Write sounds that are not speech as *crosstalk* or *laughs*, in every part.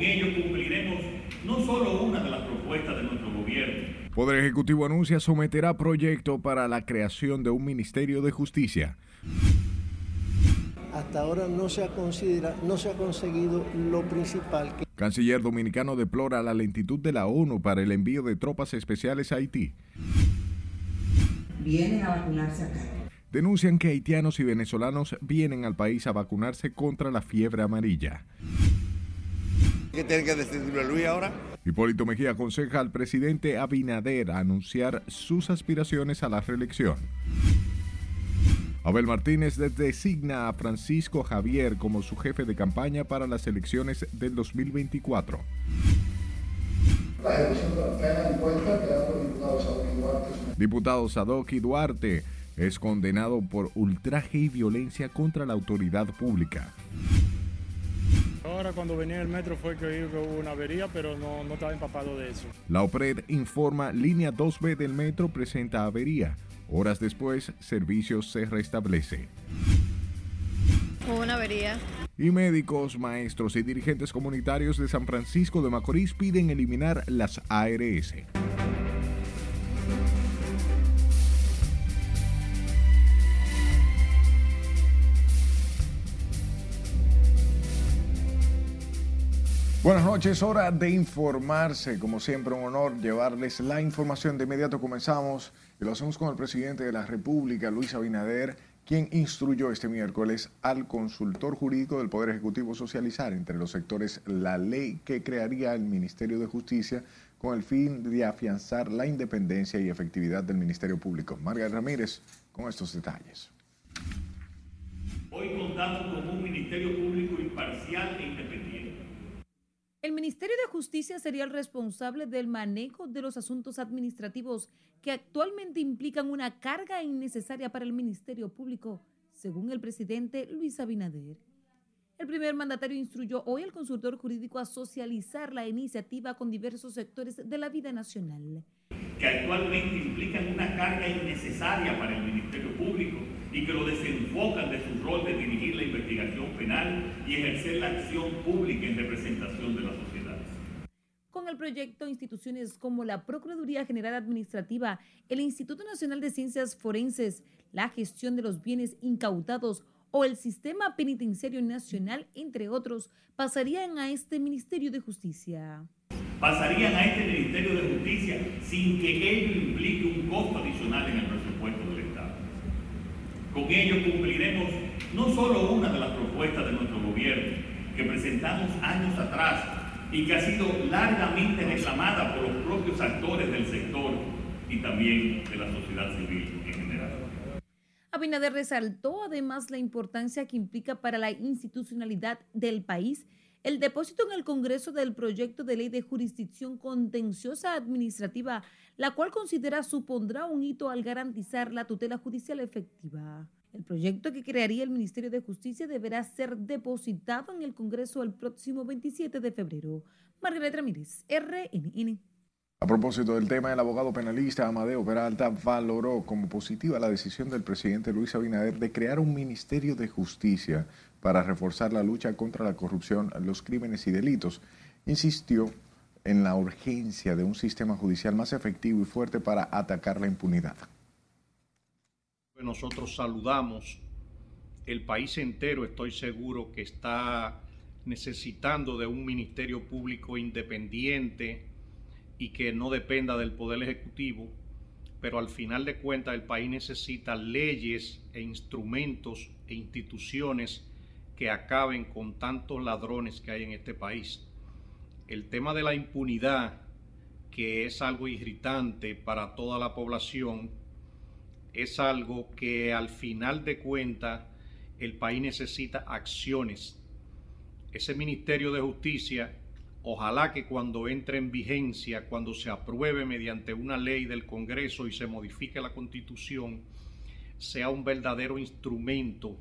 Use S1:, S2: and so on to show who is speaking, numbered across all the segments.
S1: ello cumpliremos no solo una de las propuestas de nuestro gobierno.
S2: Poder Ejecutivo anuncia someterá proyecto para la creación de un Ministerio de Justicia.
S3: Hasta ahora no se ha, considera, no se ha conseguido lo principal. Que...
S2: Canciller dominicano deplora la lentitud de la ONU para el envío de tropas especiales a Haití.
S4: Vienen a vacunarse acá.
S2: Denuncian que haitianos y venezolanos vienen al país a vacunarse contra la fiebre amarilla.
S5: ¿Qué tiene que decirle Luis ahora?
S2: Hipólito Mejía aconseja al presidente Abinader a anunciar sus aspiraciones a la reelección. Abel Martínez designa a Francisco Javier como su jefe de campaña para las elecciones del 2024.
S6: La ejecución de la pena en cuenta que ha diputado Sadoki Duarte.
S2: Diputado Sadoki Duarte es condenado por ultraje y violencia contra la autoridad pública.
S7: Ahora cuando venía en el metro fue que hubo una avería, pero no, no estaba empapado de eso.
S2: La OPRED informa línea 2B del metro presenta avería. Horas después, servicio se restablece.
S8: Hubo una avería.
S2: Y médicos, maestros y dirigentes comunitarios de San Francisco de Macorís piden eliminar las ARS. Buenas noches, hora de informarse. Como siempre, un honor llevarles la información. De inmediato comenzamos y lo hacemos con el presidente de la República, Luis Abinader, quien instruyó este miércoles al consultor jurídico del Poder Ejecutivo socializar entre los sectores la ley que crearía el Ministerio de Justicia con el fin de afianzar la independencia y efectividad del Ministerio Público. Margarita Ramírez con estos detalles.
S1: Hoy contamos con un Ministerio Público imparcial e
S9: el Ministerio de Justicia sería el responsable del manejo de los asuntos administrativos que actualmente implican una carga innecesaria para el Ministerio Público, según el presidente Luis Abinader. El primer mandatario instruyó hoy al consultor jurídico a socializar la iniciativa con diversos sectores de la vida nacional.
S1: Que actualmente implican una carga innecesaria para el Ministerio Público y que lo desenfocan de su rol de dirigir la investigación penal y ejercer la acción pública en representación de la sociedad.
S9: Con el proyecto, instituciones como la Procuraduría General Administrativa, el Instituto Nacional de Ciencias Forenses, la gestión de los bienes incautados o el Sistema Penitenciario Nacional, entre otros, pasarían a este Ministerio de Justicia.
S1: Pasarían a este Ministerio de Justicia sin que ello implique un costo adicional en el presupuesto del Estado. Con ello cumpliremos no solo una de las propuestas de nuestro gobierno que presentamos años atrás y que ha sido largamente reclamada por los propios actores del sector y también de la sociedad civil en general.
S9: Abinader resaltó además la importancia que implica para la institucionalidad del país el depósito en el Congreso del proyecto de ley de jurisdicción contenciosa administrativa, la cual considera supondrá un hito al garantizar la tutela judicial efectiva. El proyecto que crearía el Ministerio de Justicia deberá ser depositado en el Congreso el próximo 27 de febrero. Margaret Ramírez, RNN.
S2: A propósito del tema, el abogado penalista Amadeo Peralta valoró como positiva la decisión del presidente Luis Abinader de crear un Ministerio de Justicia para reforzar la lucha contra la corrupción, los crímenes y delitos. Insistió en la urgencia de un sistema judicial más efectivo y fuerte para atacar la impunidad.
S10: Nosotros saludamos, el país entero estoy seguro que está necesitando de un ministerio público independiente y que no dependa del Poder Ejecutivo, pero al final de cuentas el país necesita leyes e instrumentos e instituciones que acaben con tantos ladrones que hay en este país. El tema de la impunidad, que es algo irritante para toda la población, es algo que al final de cuentas el país necesita acciones. Ese Ministerio de Justicia, ojalá que cuando entre en vigencia, cuando se apruebe mediante una ley del Congreso y se modifique la Constitución, sea un verdadero instrumento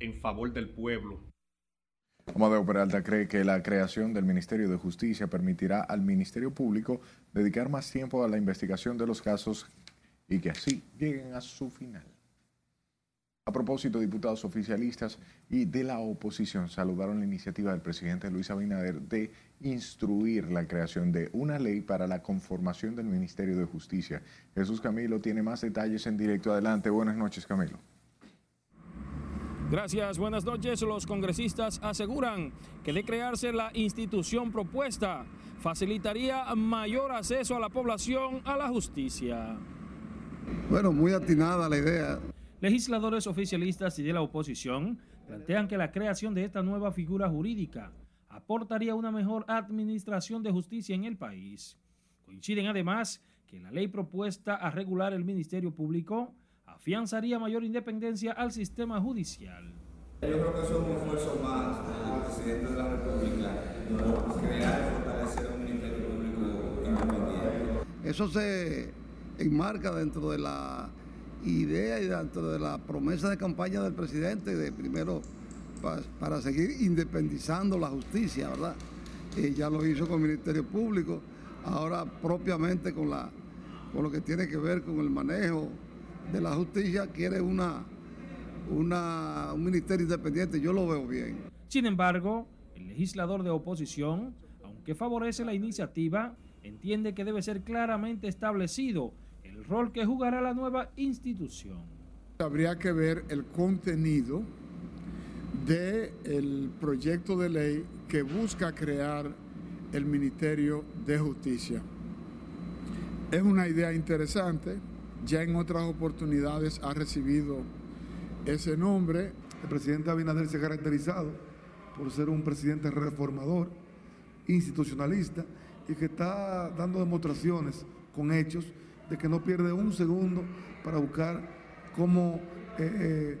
S10: en favor del pueblo.
S2: Amadeo Peralta cree que la creación del Ministerio de Justicia permitirá al Ministerio Público dedicar más tiempo a la investigación de los casos y que así lleguen a su final. A propósito, diputados oficialistas y de la oposición saludaron la iniciativa del presidente Luis Abinader de instruir la creación de una ley para la conformación del Ministerio de Justicia. Jesús Camilo tiene más detalles en directo. Adelante. Buenas noches, Camilo.
S11: Gracias, buenas noches. Los congresistas aseguran que de crearse la institución propuesta facilitaría mayor acceso a la población a la justicia.
S12: Bueno, muy atinada la idea.
S11: Legisladores oficialistas y de la oposición plantean que la creación de esta nueva figura jurídica aportaría una mejor administración de justicia en el país. Coinciden además que la ley propuesta a regular el Ministerio Público afianzaría mayor independencia al sistema judicial.
S13: Yo creo que eso es un esfuerzo más del presidente de la República por crear y fortalecer un Ministerio Público independiente.
S12: Eso se enmarca dentro de la idea y dentro de la promesa de campaña del presidente de primero para seguir independizando la justicia, ¿verdad? Y ya lo hizo con el Ministerio Público, ahora propiamente con, la, con lo que tiene que ver con el manejo de la justicia, quiere una, una, un ministerio independiente, yo lo veo bien.
S11: Sin embargo, el legislador de oposición, aunque favorece la iniciativa, entiende que debe ser claramente establecido el rol que jugará la nueva institución.
S14: Habría que ver el contenido del proyecto de ley que busca crear el Ministerio de Justicia. Es una idea interesante, ya en otras oportunidades ha recibido ese nombre.
S6: El presidente Abinader se ha caracterizado por ser un presidente reformador, institucionalista y que está dando demostraciones con hechos de que no pierde un segundo para buscar cómo eh,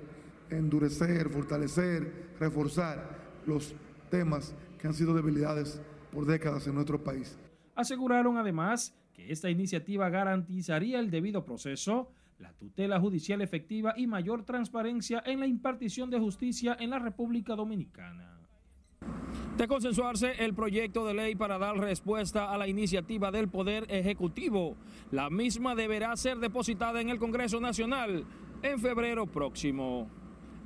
S6: eh, endurecer, fortalecer, reforzar los temas que han sido debilidades por décadas en nuestro país.
S11: Aseguraron además que esta iniciativa garantizaría el debido proceso, la tutela judicial efectiva y mayor transparencia en la impartición de justicia en la República Dominicana. De consensuarse el proyecto de ley para dar respuesta a la iniciativa del Poder Ejecutivo, la misma deberá ser depositada en el Congreso Nacional en febrero próximo.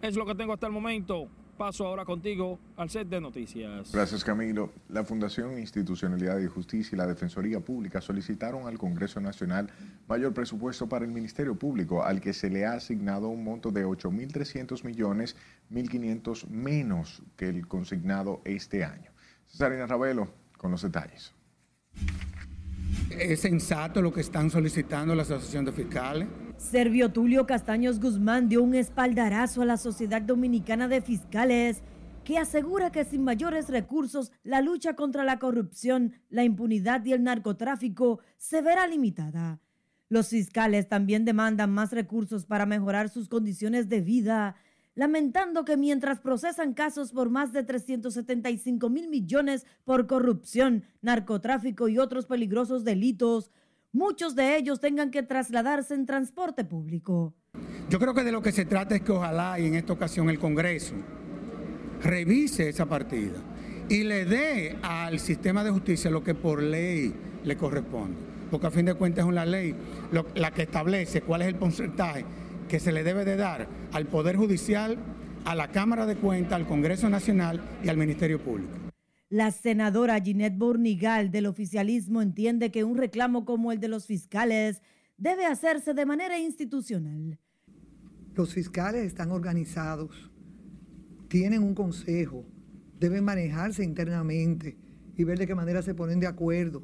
S11: Es lo que tengo hasta el momento. Paso ahora contigo al set de noticias.
S2: Gracias Camilo. La Fundación Institucionalidad y Justicia y la Defensoría Pública solicitaron al Congreso Nacional mayor presupuesto para el Ministerio Público, al que se le ha asignado un monto de 8.300 millones, 1.500 menos que el consignado este año. Cesarina Ravelo con los detalles.
S15: Es sensato lo que están solicitando la Asociación de Fiscales
S16: Servio Tulio Castaños Guzmán dio un espaldarazo a la Sociedad Dominicana de Fiscales que asegura que sin mayores recursos la lucha contra la corrupción, la impunidad y el narcotráfico se verá limitada. Los fiscales también demandan más recursos para mejorar sus condiciones de vida, lamentando que mientras procesan casos por más de 375 mil millones por corrupción, narcotráfico y otros peligrosos delitos, muchos de ellos tengan que trasladarse en transporte público.
S15: Yo creo que de lo que se trata es que ojalá y en esta ocasión el Congreso revise esa partida y le dé al sistema de justicia lo que por ley le corresponde. Porque a fin de cuentas es una ley la que establece cuál es el porcentaje que se le debe de dar al Poder Judicial, a la Cámara de Cuentas, al Congreso Nacional y al Ministerio Público.
S16: La senadora Ginette Bornigal del oficialismo entiende que un reclamo como el de los fiscales debe hacerse de manera institucional.
S17: Los fiscales están organizados, tienen un consejo, deben manejarse internamente y ver de qué manera se ponen de acuerdo.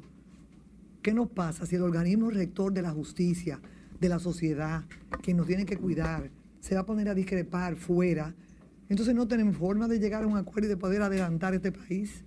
S17: ¿Qué nos pasa si el organismo rector de la justicia, de la sociedad, que nos tiene que cuidar, se va a poner a discrepar fuera? Entonces no tenemos forma de llegar a un acuerdo y de poder adelantar este país.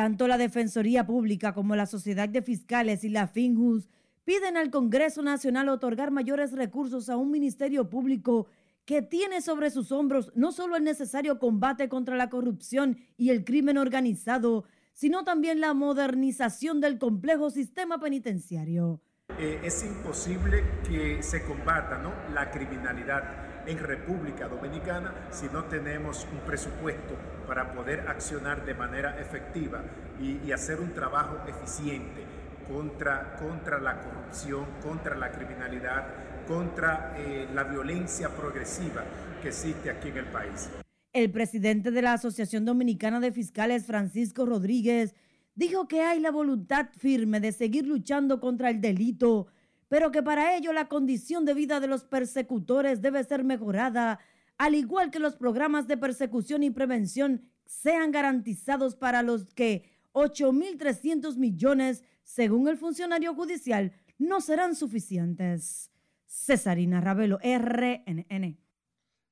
S16: Tanto la Defensoría Pública como la Sociedad de Fiscales y la FINJUS piden al Congreso Nacional otorgar mayores recursos a un Ministerio Público que tiene sobre sus hombros no solo el necesario combate contra la corrupción y el crimen organizado, sino también la modernización del complejo sistema penitenciario.
S18: Eh, es imposible que se combata la criminalidad en República Dominicana si no tenemos un presupuesto para poder accionar de manera efectiva y, hacer un trabajo eficiente contra, contra la corrupción, contra la criminalidad, contra eh, la violencia progresiva, que existe aquí en el país.
S16: El presidente de la Asociación Dominicana de Fiscales, Francisco Rodríguez, dijo que hay la voluntad firme de seguir luchando contra el delito, pero que para ello la condición de vida de los persecutores debe ser mejorada, al igual que los programas de persecución y prevención sean garantizados para los que 8.300 millones, según el funcionario judicial, no serán suficientes. Cesarina Ravelo, RNN.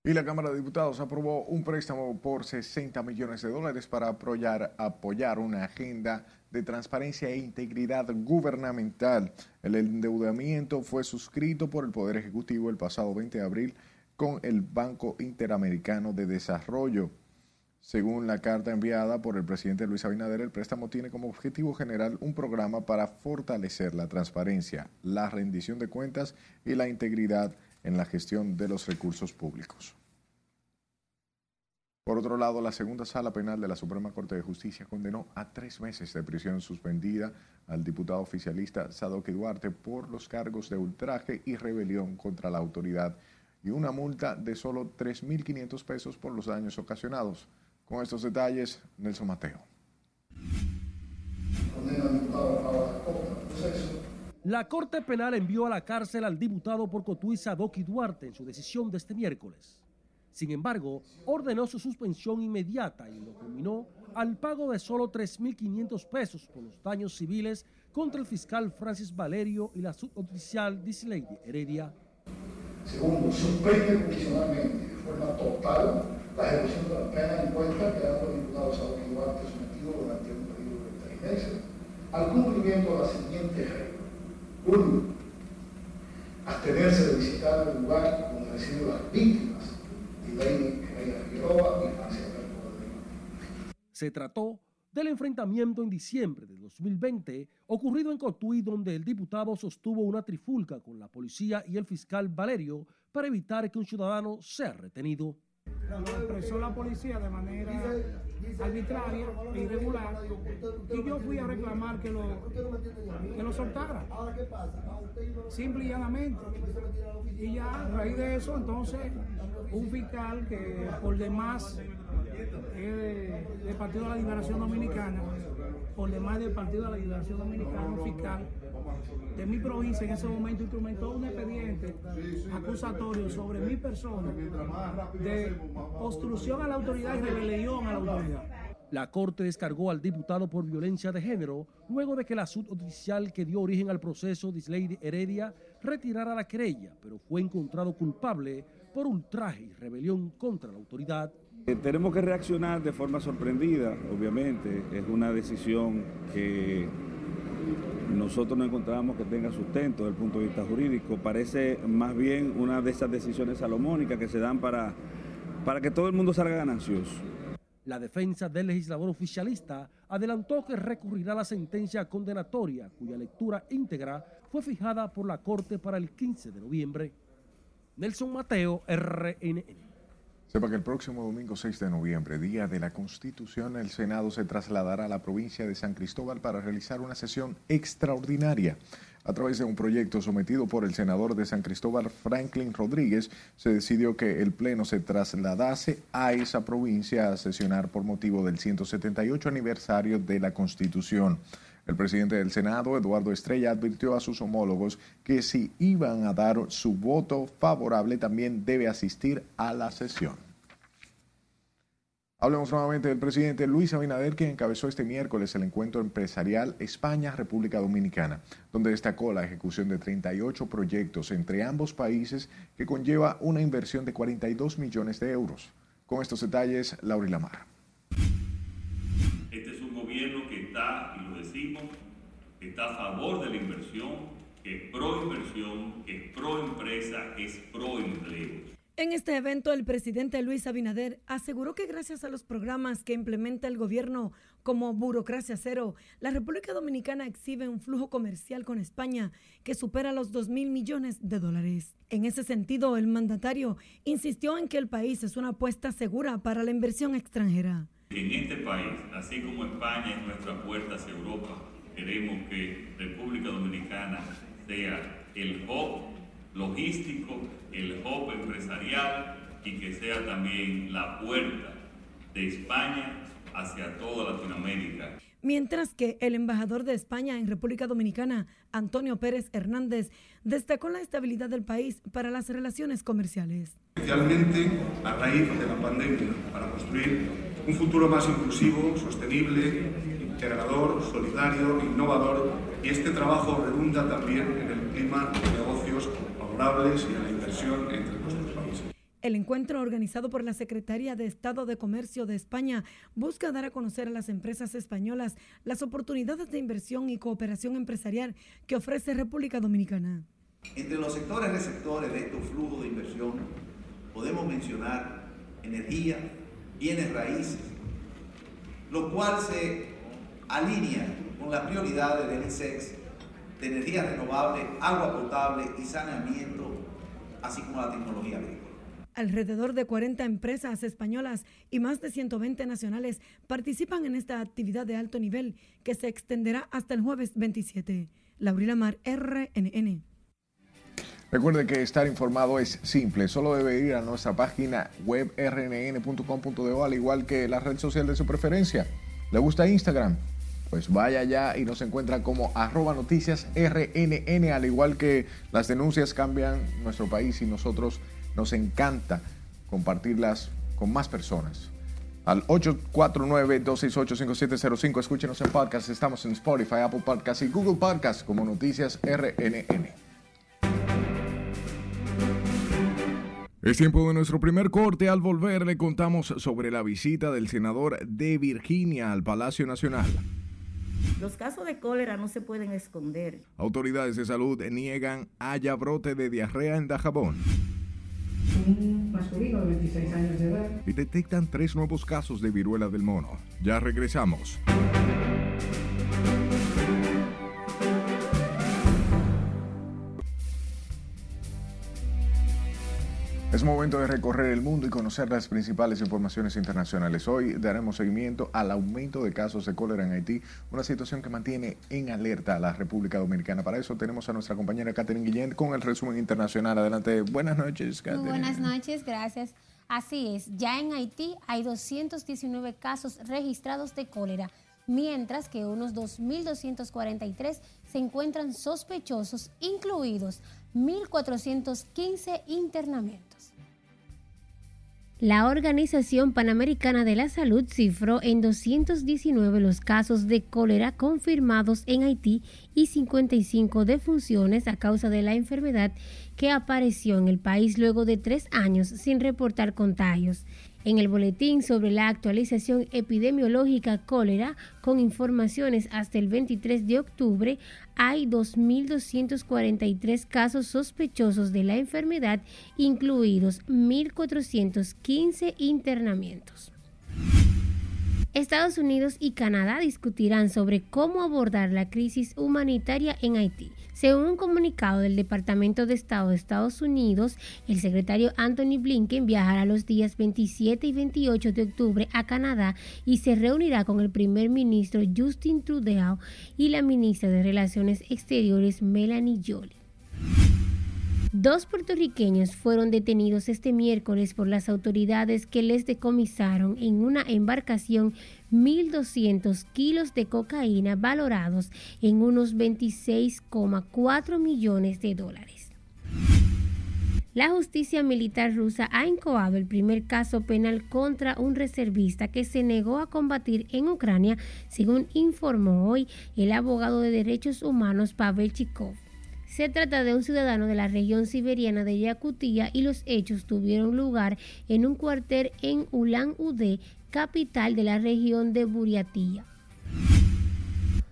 S2: Y la Cámara de Diputados aprobó un préstamo por 60 millones de dólares para apoyar, una agenda de transparencia e integridad gubernamental. El endeudamiento fue suscrito por el Poder Ejecutivo el pasado 20 de abril con el Banco Interamericano de Desarrollo. Según la carta enviada por el presidente Luis Abinader, el préstamo tiene como objetivo general un programa para fortalecer la transparencia, la rendición de cuentas y la integridad en la gestión de los recursos públicos. Por otro lado, la segunda sala penal de la Suprema Corte de Justicia condenó a tres meses de prisión suspendida al diputado oficialista Sadoque Duarte por los cargos de ultraje y rebelión contra la autoridad y una multa de solo 3.500 pesos por los daños ocasionados. Con estos detalles, Nelson Mateo.
S19: La Corte Penal envió a la cárcel al diputado por Cotuí Sadoki Duarte en su decisión de este miércoles. Sin embargo, ordenó su suspensión inmediata y lo combinó al pago de solo 3.500 pesos por los daños civiles contra el fiscal Francis Valerio y la suboficial Dislady Heredia.
S6: Segundo, suspende provisionalmente de forma total la ejecución de la pena en cuenta quedando el diputado Sadoki Duarte sometido durante un periodo de tres meses al cumplimiento de la siguiente regla. Uno, abstenerse de visitar el lugar donde residen las víctimas de Lady Figueroa y Francia
S19: Se trató del enfrentamiento en diciembre de 2020 ocurrido en Cotuí donde el diputado sostuvo una trifulca con la policía y el fiscal Valerio para evitar que un ciudadano sea retenido.
S20: Lo expresó la policía de manera arbitraria e irregular y yo fui a reclamar que lo, que lo soltara. Simple y llanamente. Y ya a raíz de eso, entonces, un fiscal que por demás del Partido de la Liberación Dominicana, por demás del Partido de la Liberación Dominicana, un fiscal de mi provincia en ese momento instrumentó un expediente acusatorio sobre mi persona de obstrucción a la autoridad y rebelión a la autoridad.
S19: La Corte descargó al diputado por violencia de género luego de que la oficial que dio origen al proceso, Disley Heredia, retirara la querella, pero fue encontrado culpable por ultraje y rebelión contra la autoridad.
S13: Eh, tenemos que reaccionar de forma sorprendida, obviamente. Es una decisión que nosotros no encontramos que tenga sustento desde el punto de vista jurídico. Parece más bien una de esas decisiones salomónicas que se dan para, para que todo el mundo salga ganancioso.
S19: La defensa del legislador oficialista adelantó que recurrirá a la sentencia condenatoria, cuya lectura íntegra fue fijada por la Corte para el 15 de noviembre. Nelson Mateo, RNN.
S2: Sepa que el próximo domingo 6 de noviembre, día de la Constitución, el Senado se trasladará a la provincia de San Cristóbal para realizar una sesión extraordinaria. A través de un proyecto sometido por el senador de San Cristóbal, Franklin Rodríguez, se decidió que el Pleno se trasladase a esa provincia a sesionar por motivo del 178 aniversario de la Constitución. El presidente del Senado, Eduardo Estrella, advirtió a sus homólogos que si iban a dar su voto favorable, también debe asistir a la sesión. Hablemos nuevamente del presidente Luis Abinader, que encabezó este miércoles el encuentro empresarial España-República Dominicana, donde destacó la ejecución de 38 proyectos entre ambos países que conlleva una inversión de 42 millones de euros. Con estos detalles, Laura Lamar.
S1: Este es un gobierno que está, y lo decimos, está a favor de la inversión, que es pro inversión, que es pro empresa, que es pro empleo.
S15: En este evento, el presidente Luis Abinader aseguró que gracias a los programas que implementa el gobierno como Burocracia Cero, la República Dominicana exhibe un flujo comercial con España que supera los 2 mil millones de dólares. En ese sentido, el mandatario insistió en que el país es una apuesta segura para la inversión extranjera.
S1: En este país, así como España es nuestra puerta hacia Europa, queremos que República Dominicana sea el hub logístico, el hub empresarial y que sea también la puerta de España hacia toda Latinoamérica.
S15: Mientras que el embajador de España en República Dominicana, Antonio Pérez Hernández, destacó la estabilidad del país para las relaciones comerciales.
S21: Especialmente a raíz de la pandemia, para construir un futuro más inclusivo, sostenible, integrador, solidario, innovador, y este trabajo redunda también en el clima de negocios favorables y en la inversión entre nuestros países.
S15: El encuentro organizado por la Secretaría de Estado de Comercio de España busca dar a conocer a las empresas españolas las oportunidades de inversión y cooperación empresarial que ofrece República Dominicana.
S22: Entre los sectores receptores de estos flujos de inversión podemos mencionar energía, bienes raíces, lo cual se alinea con las prioridades del ISEX de energía renovable, agua potable y saneamiento, así como la tecnología agrícola.
S15: Alrededor de 40 empresas españolas y más de 120 nacionales participan en esta actividad de alto nivel que se extenderá hasta el jueves 27. Laurila Mar, RNN.
S2: Recuerde que estar informado es simple, solo debe ir a nuestra página web rnn.com.de al igual que la red social de su preferencia. ¿Le gusta Instagram? Pues vaya allá y nos encuentra como arroba noticias RNN, al igual que las denuncias cambian nuestro país y nosotros nos encanta compartirlas con más personas. Al 849-268-5705, escúchenos en podcast. Estamos en Spotify, Apple Podcast y Google Podcast como Noticias RNN. Es tiempo de nuestro primer corte. Al volver le contamos sobre la visita del senador de Virginia al Palacio Nacional.
S23: Los casos de cólera no se pueden esconder.
S2: Autoridades de salud niegan haya brote de diarrea en Dajabón.
S24: Un masculino de 26 años de edad.
S2: Y detectan tres nuevos casos de viruela del mono. Ya regresamos. Es momento de recorrer el mundo y conocer las principales informaciones internacionales. Hoy daremos seguimiento al aumento de casos de cólera en Haití, una situación que mantiene en alerta a la República Dominicana. Para eso tenemos a nuestra compañera Catherine Guillén con el resumen internacional. Adelante. Buenas noches, Catherine.
S25: buenas noches, gracias. Así es, ya en Haití hay 219 casos registrados de cólera, mientras que unos 2.243 se encuentran sospechosos, incluidos 1.415 internamientos. La Organización Panamericana de la Salud cifró en 219 los casos de cólera confirmados en Haití y 55 defunciones a causa de la enfermedad que apareció en el país luego de tres años sin reportar contagios. En el boletín sobre la actualización epidemiológica cólera, con informaciones hasta el 23 de octubre, hay 2.243 casos sospechosos de la enfermedad, incluidos 1.415 internamientos. Estados Unidos y Canadá discutirán sobre cómo abordar la crisis humanitaria en Haití. Según un comunicado del Departamento de Estado de Estados Unidos, el secretario Anthony Blinken viajará los días 27 y 28 de octubre a Canadá y se reunirá con el primer ministro Justin Trudeau y la ministra de Relaciones Exteriores Melanie Jolie. Dos puertorriqueños fueron detenidos este miércoles por las autoridades que les decomisaron en una embarcación 1.200 kilos de cocaína valorados en unos 26,4 millones de dólares. La justicia militar rusa ha incoado el primer caso penal contra un reservista que se negó a combatir en Ucrania, según informó hoy el abogado de derechos humanos Pavel Chikov. Se trata de un ciudadano de la región siberiana de Yakutia y los hechos tuvieron lugar en un cuartel en Ulan Ude, capital de la región de Buriatía.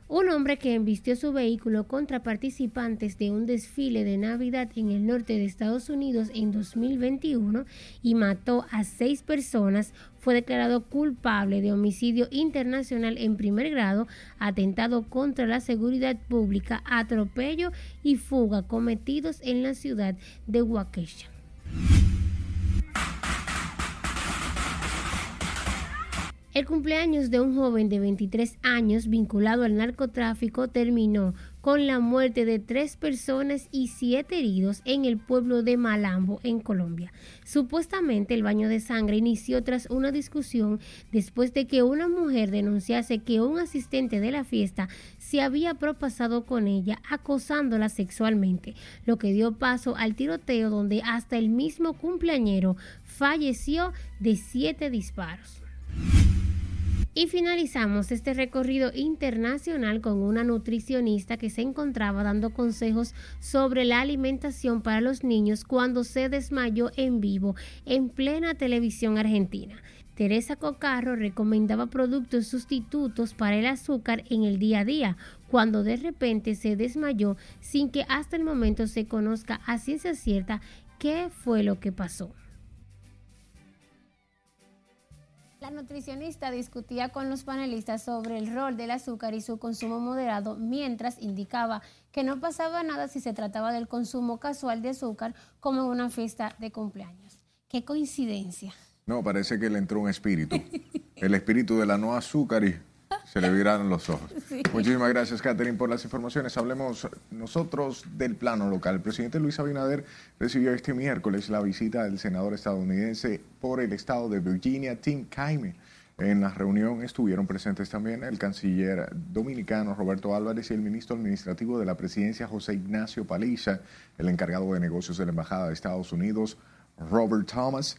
S25: Un hombre que embistió su vehículo contra participantes de un desfile de Navidad en el norte de Estados Unidos en 2021 y mató a seis personas fue declarado culpable de homicidio internacional en primer grado, atentado contra la seguridad pública, atropello y fuga cometidos en la ciudad de Waukesha. El cumpleaños de un joven de 23 años vinculado al narcotráfico terminó con la muerte de tres personas y siete heridos en el pueblo de Malambo, en Colombia. Supuestamente el baño de sangre inició tras una discusión después de que una mujer denunciase que un asistente de la fiesta se había propasado con ella acosándola sexualmente, lo que dio paso al tiroteo donde hasta el mismo cumpleañero falleció de siete disparos. Y finalizamos este recorrido internacional con una nutricionista que se encontraba dando consejos sobre la alimentación para los niños cuando se desmayó en vivo en plena televisión argentina. Teresa Cocarro recomendaba productos sustitutos para el azúcar en el día a día, cuando de repente se desmayó sin que hasta el momento se conozca a ciencia cierta qué fue lo que pasó. La nutricionista discutía con los panelistas sobre el rol del azúcar y su consumo moderado, mientras indicaba que no pasaba nada si se trataba del consumo casual de azúcar como en una fiesta de cumpleaños. Qué coincidencia.
S2: No, parece que le entró un espíritu. El espíritu de la no azúcar y se le viraron los ojos. *laughs* Muchísimas gracias, Catherine, por las informaciones. Hablemos nosotros del plano local. El presidente Luis Abinader recibió este miércoles la visita del senador estadounidense por el estado de Virginia, Tim Kaine. En la reunión estuvieron presentes también el canciller dominicano Roberto Álvarez y el ministro administrativo de la presidencia José Ignacio Paliza, el encargado de negocios de la Embajada de Estados Unidos Robert Thomas,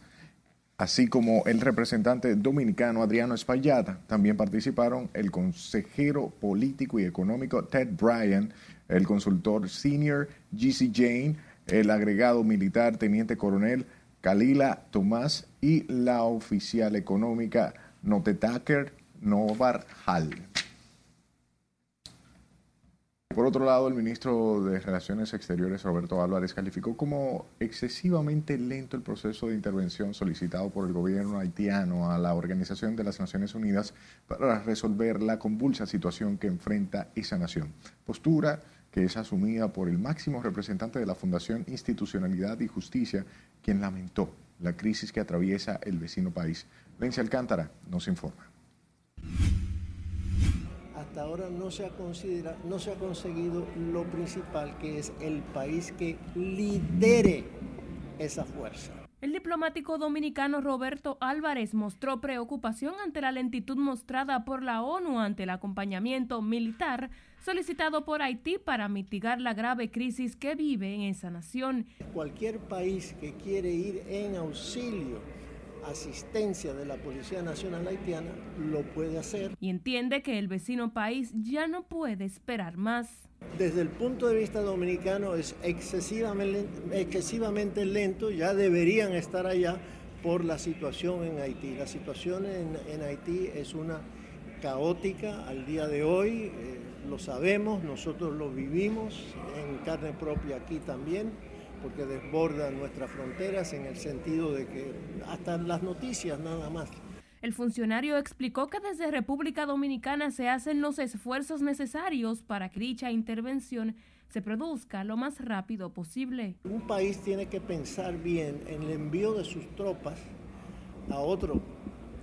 S2: así como el representante dominicano Adriano Espaillata. También participaron el consejero político y económico Ted Bryan, el consultor senior GC Jane, el agregado militar teniente coronel Kalila Tomás y la oficial económica Notetaker Novar Hall. Por otro lado, el ministro de Relaciones Exteriores, Roberto Álvarez, calificó como excesivamente lento el proceso de intervención solicitado por el gobierno haitiano a la Organización de las Naciones Unidas para resolver la convulsa situación que enfrenta esa nación. Postura que es asumida por el máximo representante de la Fundación Institucionalidad y Justicia, quien lamentó la crisis que atraviesa el vecino país. Lencia Alcántara nos informa
S3: hasta ahora no se ha considera, no se ha conseguido lo principal, que es el país que lidere esa fuerza.
S26: El diplomático dominicano Roberto Álvarez mostró preocupación ante la lentitud mostrada por la ONU ante el acompañamiento militar solicitado por Haití para mitigar la grave crisis que vive en esa nación.
S3: Cualquier país que quiere ir en auxilio asistencia de la Policía Nacional Haitiana lo puede hacer.
S26: Y entiende que el vecino país ya no puede esperar más.
S3: Desde el punto de vista dominicano es excesivamente, excesivamente lento, ya deberían estar allá por la situación en Haití. La situación en, Haití es una caótica al día de hoy, eh, lo sabemos, nosotros lo vivimos en carne propia aquí también porque desborda nuestras fronteras en el sentido de que hasta las noticias nada más.
S26: El funcionario explicó que desde República Dominicana se hacen los esfuerzos necesarios para que dicha intervención se produzca lo más rápido posible.
S3: Un país tiene que pensar bien en el envío de sus tropas a otro,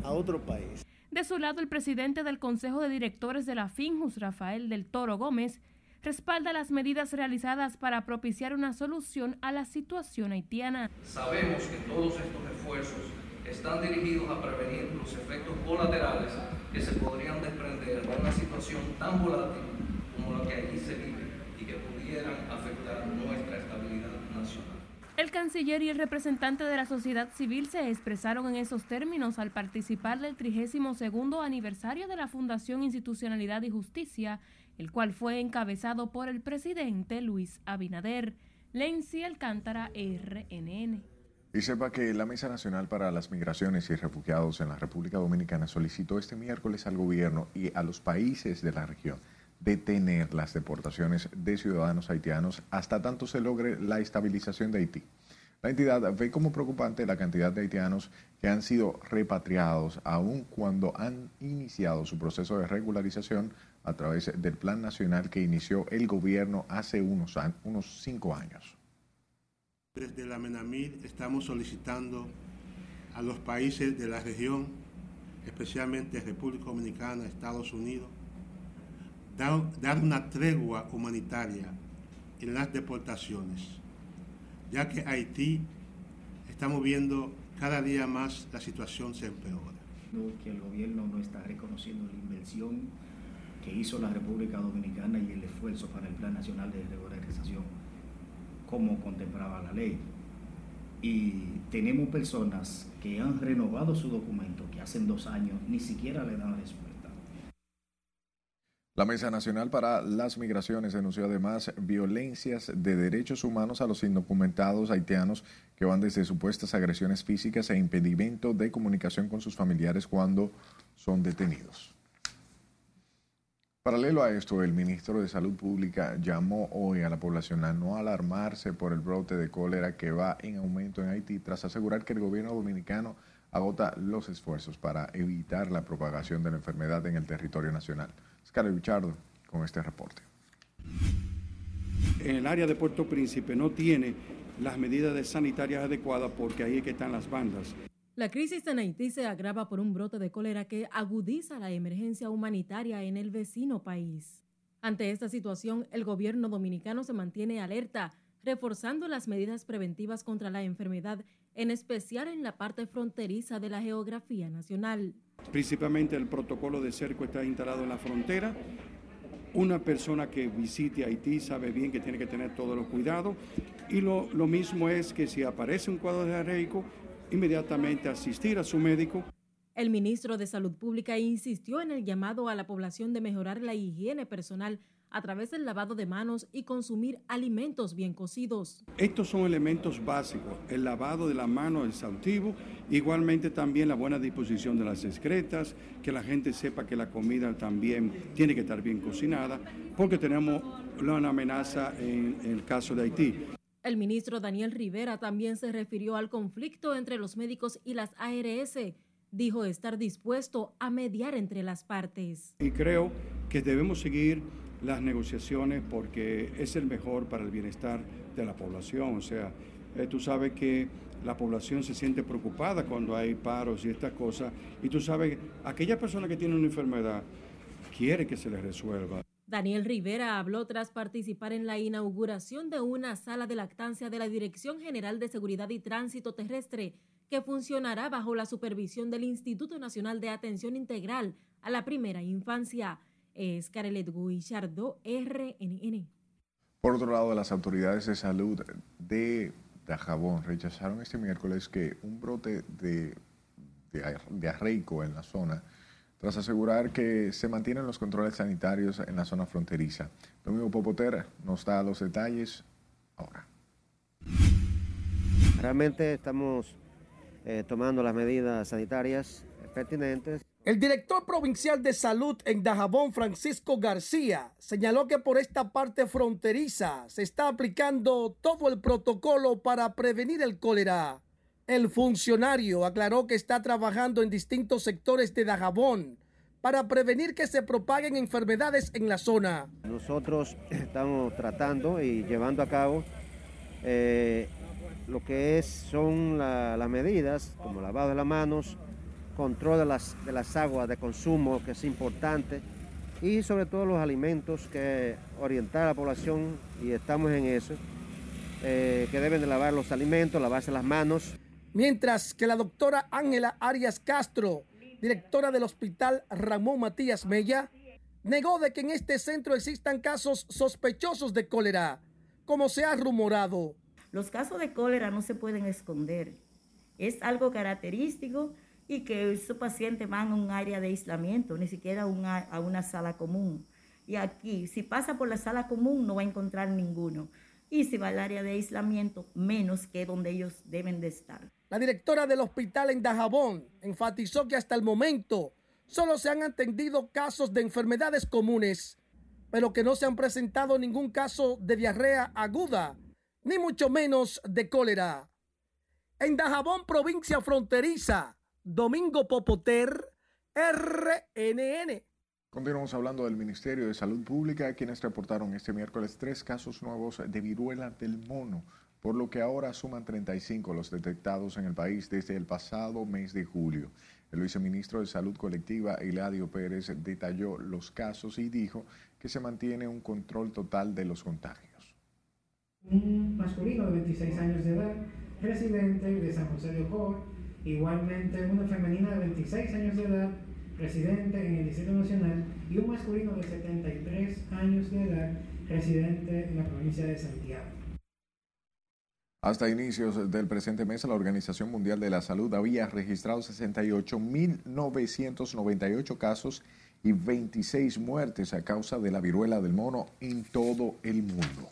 S3: a otro país.
S26: De su lado, el presidente del Consejo de Directores de la FINJUS, Rafael del Toro Gómez, respalda las medidas realizadas para propiciar una solución a la situación haitiana.
S27: Sabemos que todos estos esfuerzos están dirigidos a prevenir los efectos colaterales que se podrían desprender de una situación tan volátil como la que allí se vive y que pudieran afectar nuestra estabilidad nacional.
S26: El canciller y el representante de la sociedad civil se expresaron en esos términos al participar del 32 aniversario de la Fundación Institucionalidad y Justicia el cual fue encabezado por el presidente Luis Abinader. Lenzi Alcántara, RNN.
S2: Y sepa que la Mesa Nacional para las Migraciones y Refugiados en la República Dominicana solicitó este miércoles al gobierno y a los países de la región detener las deportaciones de ciudadanos haitianos hasta tanto se logre la estabilización de Haití. La entidad ve como preocupante la cantidad de haitianos que han sido repatriados, aun cuando han iniciado su proceso de regularización a través del Plan Nacional que inició el gobierno hace unos, unos cinco años.
S28: Desde la MENAMID estamos solicitando a los países de la región, especialmente República Dominicana, Estados Unidos,
S29: dar, una tregua humanitaria en las deportaciones, ya que Haití estamos viendo cada día más la situación se empeora.
S30: Que el gobierno no está reconociendo la inversión que hizo la República Dominicana y el esfuerzo para el Plan Nacional de Regularización, como contemplaba la ley. Y tenemos personas que han renovado su documento, que hace dos años ni siquiera le dan respuesta.
S2: La Mesa Nacional para las Migraciones denunció además violencias de derechos humanos a los indocumentados haitianos que van desde supuestas agresiones físicas e impedimento de comunicación con sus familiares cuando son detenidos. Paralelo a esto, el ministro de Salud Pública llamó hoy a la población a no alarmarse por el brote de cólera que va en aumento en Haití tras asegurar que el gobierno dominicano agota los esfuerzos para evitar la propagación de la enfermedad en el territorio nacional. Scarlett Bichardo con este reporte.
S31: En el área de Puerto Príncipe no tiene las medidas sanitarias adecuadas porque ahí es que están las bandas.
S32: La crisis en Haití se agrava por un brote de cólera que agudiza la emergencia humanitaria en el vecino país. Ante esta situación, el gobierno dominicano se mantiene alerta, reforzando las medidas preventivas contra la enfermedad, en especial en la parte fronteriza de la geografía nacional.
S31: Principalmente el protocolo de cerco está instalado en la frontera. Una persona que visite Haití sabe bien que tiene que tener todos los cuidados. Y lo, mismo es que si aparece un cuadro diarreico, inmediatamente asistir a su médico.
S32: El ministro de Salud Pública insistió en el llamado a la población de mejorar la higiene personal a través del lavado de manos y consumir alimentos bien cocidos.
S31: Estos son elementos básicos, el lavado de la mano exhaustivo, igualmente también la buena disposición de las excretas, que la gente sepa que la comida también tiene que estar bien cocinada, porque tenemos una amenaza en el caso de Haití.
S32: El ministro Daniel Rivera también se refirió al conflicto entre los médicos y las ARS. Dijo estar dispuesto a mediar entre las partes.
S31: Y creo que debemos seguir las negociaciones porque es el mejor para el bienestar de la población. O sea, eh, tú sabes que la población se siente preocupada cuando hay paros y estas cosas. Y tú sabes, aquella persona que tiene una enfermedad quiere que se le resuelva.
S32: Daniel Rivera habló tras participar en la inauguración de una sala de lactancia de la Dirección General de Seguridad y Tránsito Terrestre que funcionará bajo la supervisión del Instituto Nacional de Atención Integral a la Primera Infancia es Carelet Guillardo, RNN.
S2: Por otro lado, las autoridades de salud de Dajabón rechazaron este miércoles que un brote de, de, arreico en la zona, tras asegurar que se mantienen los controles sanitarios en la zona fronteriza. Domingo Popotera nos da los detalles ahora.
S33: Realmente estamos eh, tomando las medidas sanitarias pertinentes
S34: el director provincial de salud en Dajabón, Francisco García, señaló que por esta parte fronteriza se está aplicando todo el protocolo para prevenir el cólera. El funcionario aclaró que está trabajando en distintos sectores de Dajabón para prevenir que se propaguen enfermedades en la zona.
S33: Nosotros *clears throat* estamos tratando y llevando a cabo eh, lo que es, son las medidas como lavado de las manos, control de las, de las aguas de consumo, que es importante, y sobre todo los alimentos, que orientar a la población, y estamos en eso, eh, que deben de lavar los alimentos, lavarse las manos.
S34: Mientras que la doctora Ángela Arias Castro, directora del Hospital Ramón Matías Mella, negó de que en este centro existan casos sospechosos de cólera, como se ha rumorado.
S23: Los casos de cólera no se pueden esconder. Es algo característico y que esos pacientes van a un área de aislamiento, ni siquiera a una, a una sala común. Y aquí, si pasa por la sala común, no va a encontrar ninguno. Y si va al área de aislamiento, menos que donde ellos deben de estar.
S34: La directora del hospital en Dajabón enfatizó que hasta el momento solo se han atendido casos de enfermedades comunes, pero que no se han presentado ningún caso de diarrea aguda, ni mucho menos de cólera. En Dajabón, provincia fronteriza, Domingo Popoter, RNN.
S2: Continuamos hablando del Ministerio de Salud Pública, quienes reportaron este miércoles tres casos nuevos de viruela del mono, por lo que ahora suman 35 los detectados en el país desde el pasado mes de julio. El viceministro de Salud Colectiva, Eladio Pérez, detalló los casos y dijo que se mantiene un control total de los contagios.
S24: Un masculino de 26 años de edad, residente de San José de Ocoa, igualmente una femenina de 26 años de edad, residente en el Distrito Nacional, y un masculino de 73 años de edad, residente en la provincia de Santiago.
S2: Hasta inicios del presente mes, la Organización Mundial de la Salud había registrado 68.998 casos y 26 muertes a causa de la viruela del mono en todo el mundo.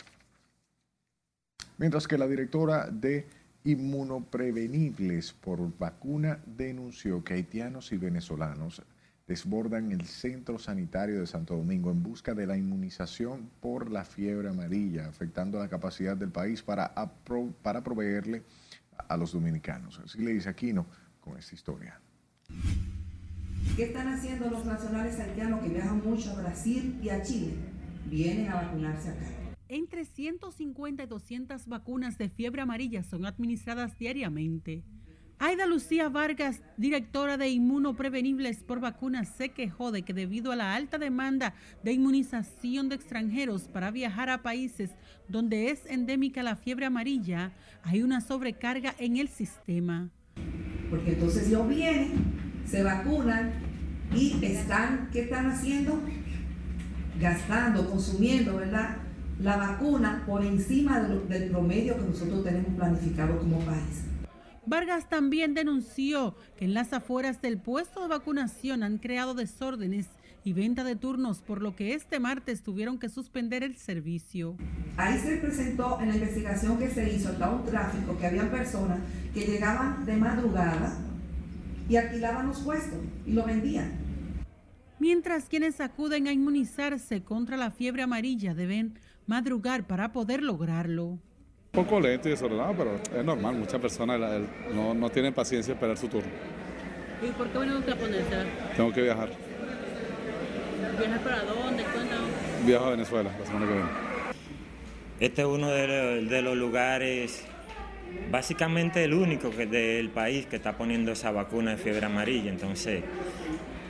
S2: Mientras que la directora de Inmunoprevenibles por Vacuna denunció que haitianos y venezolanos desbordan el centro sanitario de Santo Domingo en busca de la inmunización por la fiebre amarilla, afectando la capacidad del país para, para proveerle a los dominicanos. Así le dice Aquino con esta historia.
S4: ¿Qué están haciendo los nacionales haitianos que viajan mucho a Brasil y a Chile? Vienen a vacunarse acá.
S35: Entre 150 y 200 vacunas de fiebre amarilla son administradas diariamente. Aida Lucía Vargas, directora de Inmunoprevenibles por Vacunas, se quejó de que debido a la alta demanda de inmunización de extranjeros para viajar a países donde es endémica la fiebre amarilla, hay una sobrecarga en el sistema.
S4: Porque entonces ellos vienen, se vacunan y están, ¿qué están haciendo? Gastando, consumiendo, ¿verdad? La vacuna por encima del promedio que nosotros tenemos planificado como país.
S35: Vargas también denunció que en las afueras del puesto de vacunación han creado desórdenes y venta de turnos, por lo que este martes tuvieron que suspender el servicio.
S4: Ahí se presentó en la investigación que se hizo hasta un tráfico que había personas que llegaban de madrugada y alquilaban los puestos y lo vendían.
S35: Mientras quienes acuden a inmunizarse contra la fiebre amarilla deben madrugar para poder lograrlo
S36: poco lento y desordenado, pero es normal. Muchas personas no, no tienen paciencia de esperar su turno.
S35: ¿Y por qué viene usted a ponerse?
S36: Tengo que viajar.
S35: ¿Viajar para dónde? ¿Cuándo?
S36: Viajo a Venezuela la semana que viene.
S37: Este es uno de, los lugares, básicamente el único que del país que está poniendo esa vacuna de fiebre amarilla. Entonces,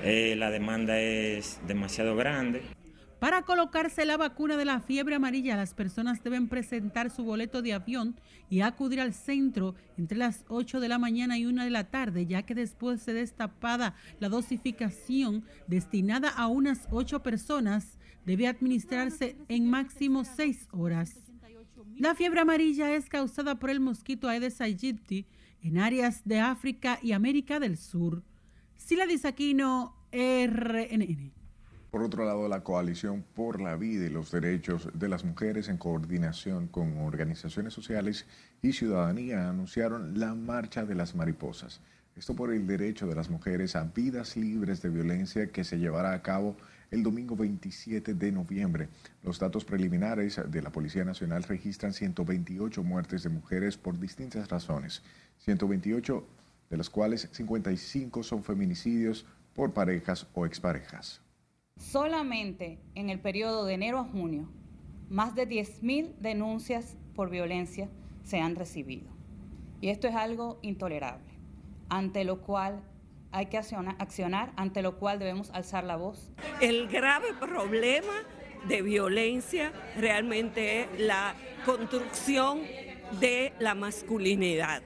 S37: eh, la demanda es demasiado grande.
S35: Para colocarse la vacuna de la fiebre amarilla, las personas deben presentar su boleto de avión y acudir al centro entre las 8 de la mañana y 1 de la tarde, ya que después de destapada la dosificación destinada a unas 8 personas, debe administrarse en máximo 6 horas. La fiebre amarilla es causada por el mosquito Aedes aegypti en áreas de África y América del Sur. Sila Disaquino, RNN.
S2: Por otro lado, la Coalición por la Vida y los Derechos de las Mujeres, en coordinación con organizaciones sociales y ciudadanía, anunciaron la Marcha de las Mariposas. Esto por el derecho de las mujeres a vidas libres de violencia que se llevará a cabo el domingo 27 de noviembre. Los datos preliminares de la Policía Nacional registran 128 muertes de mujeres por distintas razones, 128 de las cuales 55 son feminicidios por parejas o exparejas.
S38: Solamente en el periodo de enero a junio, más de 10.000 denuncias por violencia se han recibido. Y esto es algo intolerable, ante lo cual hay que accionar, ante lo cual debemos alzar la voz.
S39: El grave problema de violencia realmente es la construcción de la masculinidad.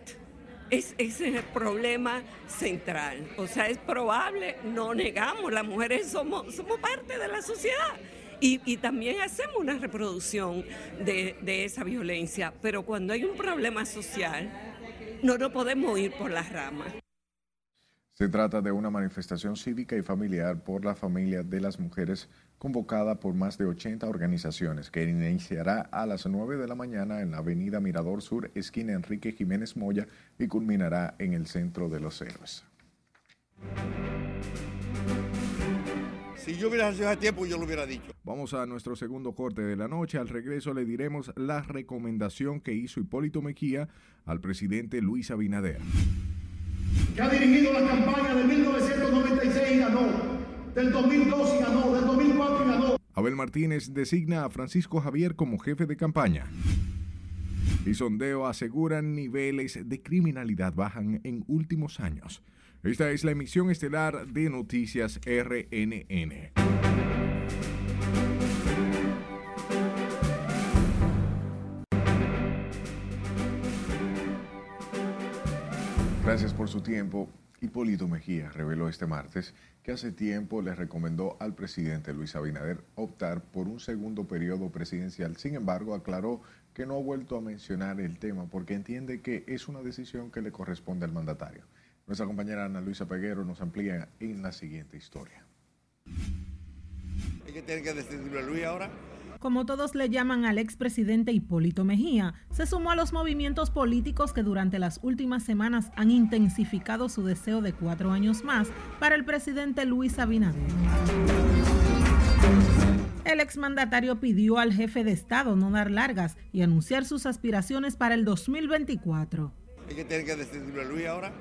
S39: Es, ese es el problema central. O sea, es probable, no negamos, las mujeres somos, somos parte de la sociedad. Y, también hacemos una reproducción de, de, esa violencia, pero cuando hay un problema social, no nos podemos ir por las ramas.
S2: Se trata de una manifestación cívica y familiar por la familia de las mujeres convocada por más de 80 organizaciones, que iniciará a las 9 de la mañana en la avenida Mirador Sur, esquina Enrique Jiménez Moya, y culminará en el centro de los héroes.
S5: Si yo hubiera nacido hace tiempo, yo lo hubiera dicho.
S2: Vamos a nuestro segundo corte de la noche. Al regreso le diremos la recomendación que hizo Hipólito Mejía al presidente Luis Abinader.
S6: Que ha dirigido la campaña de 1996 y ganó del 2002 y ganó, del 2004 y ganó.
S2: Abel Martínez designa a Francisco Javier como jefe de campaña. Y sondeo aseguran niveles de criminalidad bajan en últimos años. Esta es la emisión estelar de Noticias RNN. Gracias por su tiempo. Hipólito Mejía reveló este martes que hace tiempo le recomendó al presidente Luis Abinader optar por un segundo periodo presidencial. Sin embargo, aclaró que no ha vuelto a mencionar el tema porque entiende que es una decisión que le corresponde al mandatario. Nuestra compañera Ana Luisa Peguero nos amplía en la siguiente historia.
S5: ¿Qué tiene que decidirlo Luis ahora?
S40: Como todos le llaman al expresidente Hipólito Mejía, se sumó a los movimientos políticos que durante las últimas semanas han intensificado su deseo de cuatro años más para el presidente Luis Abinader. El exmandatario pidió al jefe de Estado no dar largas y anunciar sus aspiraciones para el 2024.
S5: ¿Qué tiene que decidirlo Luis ahora?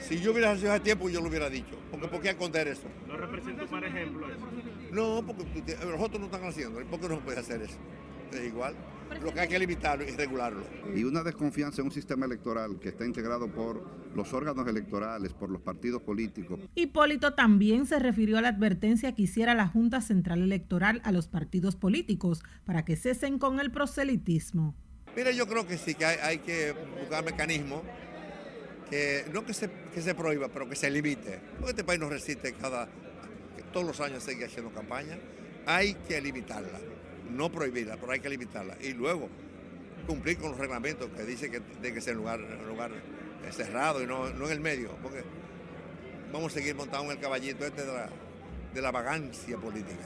S5: Si yo hubiera sido hace tiempo, yo lo hubiera dicho. Porque ¿por qué esconder eso?
S7: ¿No representa un mal ejemplo eso?
S5: No, porque los otros no están haciendo. ¿Por qué no se puede hacer eso? Es igual. Lo que hay que limitarlo y regularlo.
S41: Y una desconfianza en un sistema electoral que está integrado por los órganos electorales, por los partidos políticos.
S40: Hipólito también se refirió a la advertencia que hiciera la Junta Central Electoral a los partidos políticos para que cesen con el proselitismo.
S5: Mira, yo creo que sí, que hay, hay que buscar mecanismos que no que se, que se prohíba, pero que se limite. Porque este país no resiste cada, todos los años sigue haciendo campaña. Hay que limitarla, no prohibirla, pero hay que limitarla. Y luego cumplir con los reglamentos que dice que tiene que ser en lugar, lugar cerrado y no, no en el medio. Porque vamos a seguir montando en el caballito este de la, de la vagancia política.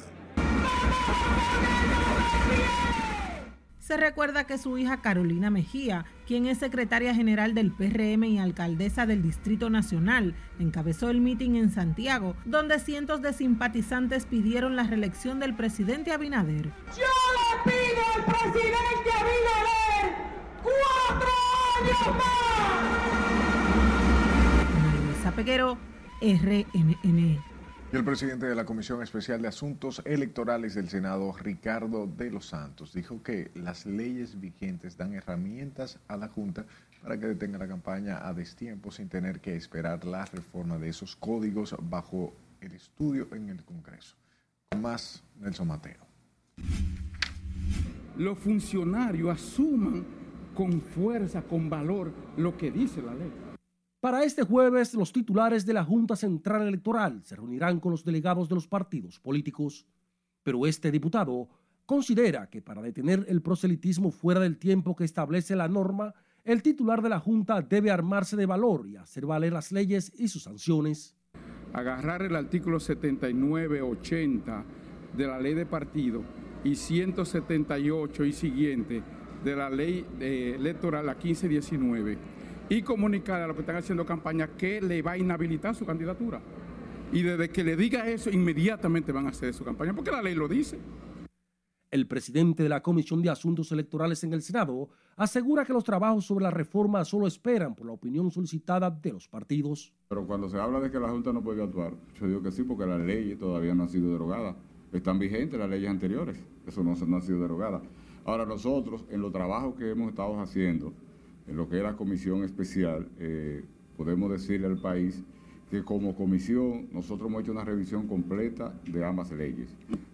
S40: Se recuerda que su hija Carolina Mejía, quien es secretaria general del PRM y alcaldesa del Distrito Nacional, encabezó el mitin en Santiago, donde cientos de simpatizantes pidieron la reelección del presidente Abinader.
S35: Yo le pido al presidente Abinader cuatro años más.
S40: Luisa Peguero, RNN.
S2: Y el presidente de la Comisión Especial de Asuntos Electorales del Senado, Ricardo de los Santos, dijo que las leyes vigentes dan herramientas a la Junta para que detenga la campaña a destiempo sin tener que esperar la reforma de esos códigos bajo el estudio en el Congreso. Más, Nelson Mateo.
S42: Los funcionarios asuman con fuerza, con valor, lo que dice la ley.
S19: Para este jueves, los titulares de la Junta Central Electoral se reunirán con los delegados de los partidos políticos, pero este diputado considera que para detener el proselitismo fuera del tiempo que establece la norma, el titular de la Junta debe armarse de valor y hacer valer las leyes y sus sanciones.
S42: Agarrar el artículo 79-80 de la ley de partido y 178 y siguiente de la ley eh, electoral, la 1519 y comunicar a los que están haciendo campaña que le va a inhabilitar su candidatura. Y desde que le diga eso, inmediatamente van a hacer su campaña, porque la ley lo dice.
S19: El presidente de la Comisión de Asuntos Electorales en el Senado asegura que los trabajos sobre la reforma solo esperan por la opinión solicitada de los partidos.
S33: Pero cuando se habla de que la Junta no puede actuar, yo digo que sí, porque las leyes todavía no han sido derogadas. Están vigentes las leyes anteriores, eso no, no ha sido derogada. Ahora nosotros, en los trabajos que hemos estado haciendo, en lo que es la comisión especial, eh, podemos decirle al país que como comisión nosotros hemos hecho una revisión completa de ambas leyes,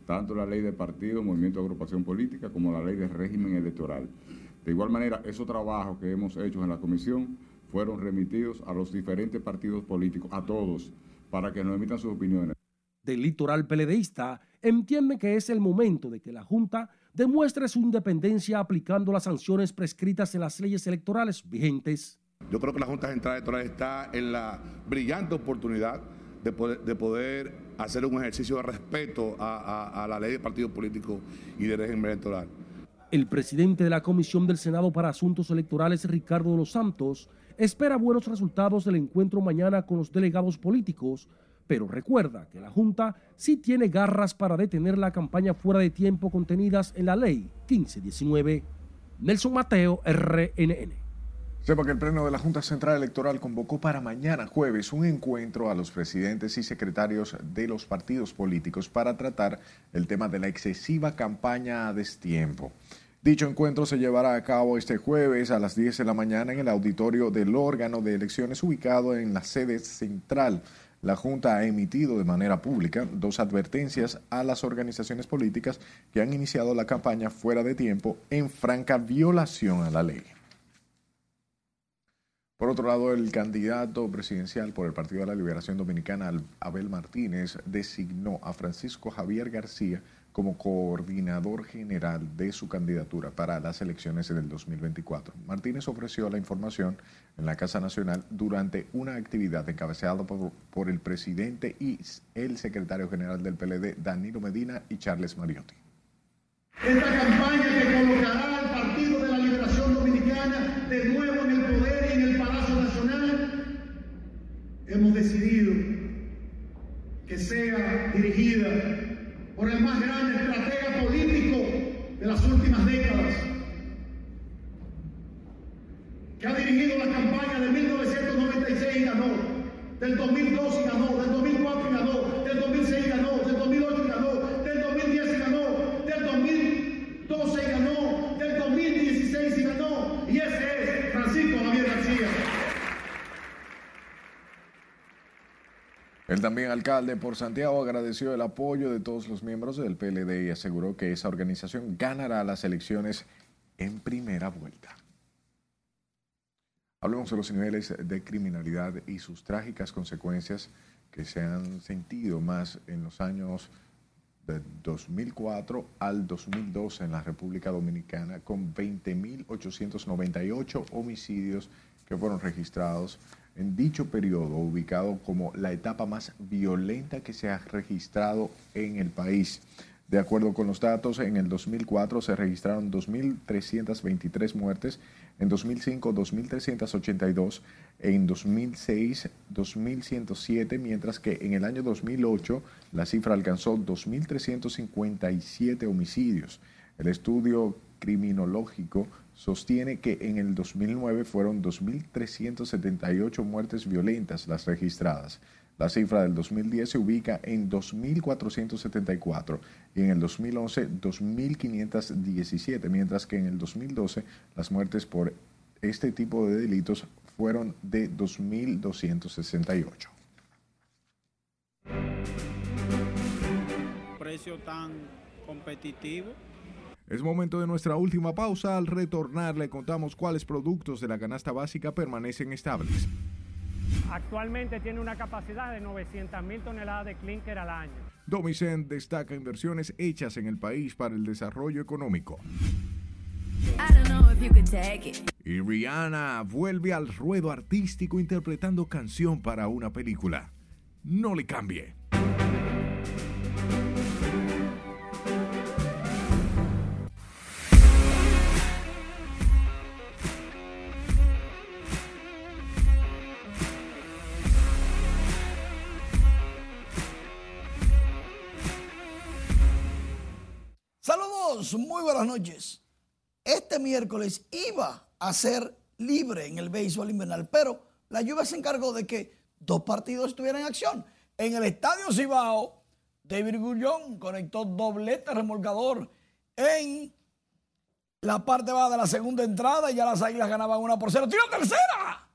S33: tanto la ley de partido, movimiento de agrupación política, como la ley de régimen electoral. De igual manera, esos trabajos que hemos hecho en la comisión fueron remitidos a los diferentes partidos políticos, a todos, para que nos emitan sus opiniones.
S19: Del litoral peledeísta entiende que es el momento de que la Junta demuestre su independencia aplicando las sanciones prescritas en las leyes electorales vigentes.
S6: Yo creo que la Junta Central Electoral está en la brillante oportunidad de poder, hacer un ejercicio de respeto a, a la ley de partidos políticos y de régimen electoral.
S19: El presidente de la Comisión del Senado para Asuntos Electorales, Ricardo de los Santos, espera buenos resultados del encuentro mañana con los delegados políticos pero recuerda que la Junta sí tiene garras para detener la campaña fuera de tiempo contenidas en la ley 1519. Nelson Mateo, RNN.
S2: Sepa que el Pleno de la Junta Central Electoral convocó para mañana jueves un encuentro a los presidentes y secretarios de los partidos políticos para tratar el tema de la excesiva campaña a destiempo. Dicho encuentro se llevará a cabo este jueves a las 10 de la mañana en el auditorio del órgano de elecciones ubicado en la sede central. La Junta ha emitido de manera pública dos advertencias a las organizaciones políticas que han iniciado la campaña fuera de tiempo en franca violación a la ley. Por otro lado, el candidato presidencial por el Partido de la Liberación Dominicana, Abel Martínez, designó a Francisco Javier García como coordinador general de su candidatura para las elecciones del 2024. Martínez ofreció la información en la Casa Nacional durante una actividad encabezada por, por el presidente y el secretario general del PLD, Danilo Medina y Charles Mariotti.
S6: Esta campaña que colocará al Partido de la Liberación Dominicana de nuevo en el poder y en el Palacio Nacional, hemos decidido que sea dirigida por el más grande estratega político de las últimas décadas, que ha dirigido la campaña de 1996 y ganó, del 2002 y ganó, del 2004 y ganó, del 2006 y ganó, 2008 y ganó, del 2010 y ganó, del 2012 y ganó, del 2016 y ganó, y ese es Francisco Javier García.
S2: El también alcalde por Santiago agradeció el apoyo de todos los miembros del PLD y aseguró que esa organización ganará las elecciones en primera vuelta. Hablemos de los niveles de criminalidad y sus trágicas consecuencias que se han sentido más en los años de 2004 al 2012 en la República Dominicana, con 20.898 homicidios que fueron registrados en dicho periodo, ubicado como la etapa más violenta que se ha registrado en el país. De acuerdo con los datos, en el 2004 se registraron 2.323 muertes, en 2005 2.382, en 2006 2.107, mientras que en el año 2008 la cifra alcanzó 2.357 homicidios. El estudio criminológico sostiene que en el 2009 fueron 2.378 muertes violentas las registradas. La cifra del 2010 se ubica en 2.474 y en el 2011 2.517, mientras que en el 2012 las muertes por este tipo de delitos fueron de 2.268.
S43: Precio tan competitivo.
S2: Es momento de nuestra última pausa. Al retornar le contamos cuáles productos de la canasta básica permanecen estables.
S7: Actualmente tiene una capacidad de 900 mil toneladas de clinker al año.
S2: Domicen destaca inversiones hechas en el país para el desarrollo económico. Y Rihanna vuelve al ruedo artístico interpretando canción para una película. No le cambie.
S44: Muy buenas noches. Este miércoles iba a ser libre en el béisbol invernal, pero la lluvia se encargó de que dos partidos estuvieran en acción. En el Estadio Cibao, David Gullón conectó doblete remolcador en la parte baja de la segunda entrada y ya las águilas ganaban una por cero. ¡Tiro tercera!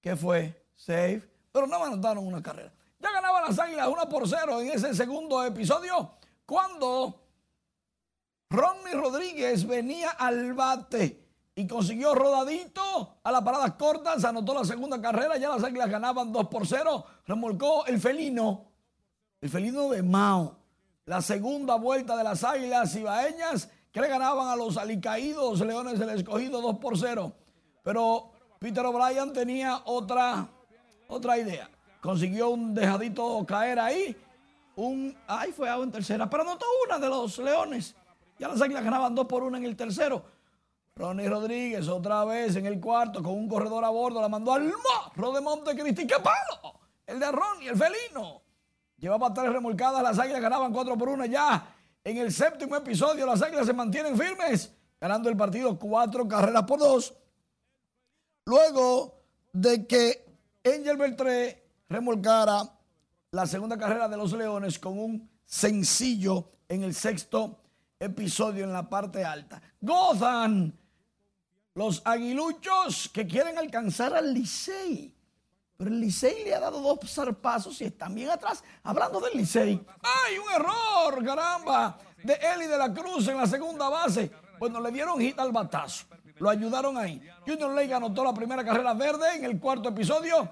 S44: ¿Qué fue? Safe. Pero no anotaron una carrera. Ya ganaban las águilas una por cero en ese segundo episodio cuando Ronnie Rodríguez venía al bate y consiguió rodadito a la parada corta, se anotó la segunda carrera, ya las águilas ganaban 2 por 0, remolcó el felino, el felino de Mao, la segunda vuelta de las águilas ibaeñas que le ganaban a los alicaídos Leones del Escogido 2 por 0. Pero Peter O'Brien tenía otra, otra idea. Consiguió un dejadito caer ahí. Un, ay, fue out en tercera, pero anotó una de los Leones. Ya las águilas ganaban 2 por 1 en el tercero. Ronnie Rodríguez otra vez en el cuarto con un corredor a bordo. La mandó al morro de Montecristi. ¡Qué palo! El de Ronnie, el felino. Llevaba tres remolcadas. Las águilas ganaban 4 por 1 ya. En el séptimo episodio las águilas se mantienen firmes. Ganando el partido cuatro carreras por dos. Luego de que Angel Beltré remolcara la segunda carrera de los Leones con un sencillo en el sexto episodio en la parte alta. Gozan los aguiluchos que quieren alcanzar al Licey. Pero el Licey le ha dado dos zarpazos y están bien atrás. Hablando del Licey. ¡Ay, un error, caramba! De Eli de la Cruz en la segunda base. Bueno, le dieron hit al batazo. Lo ayudaron ahí. Junior Lake anotó la primera carrera verde en el cuarto episodio.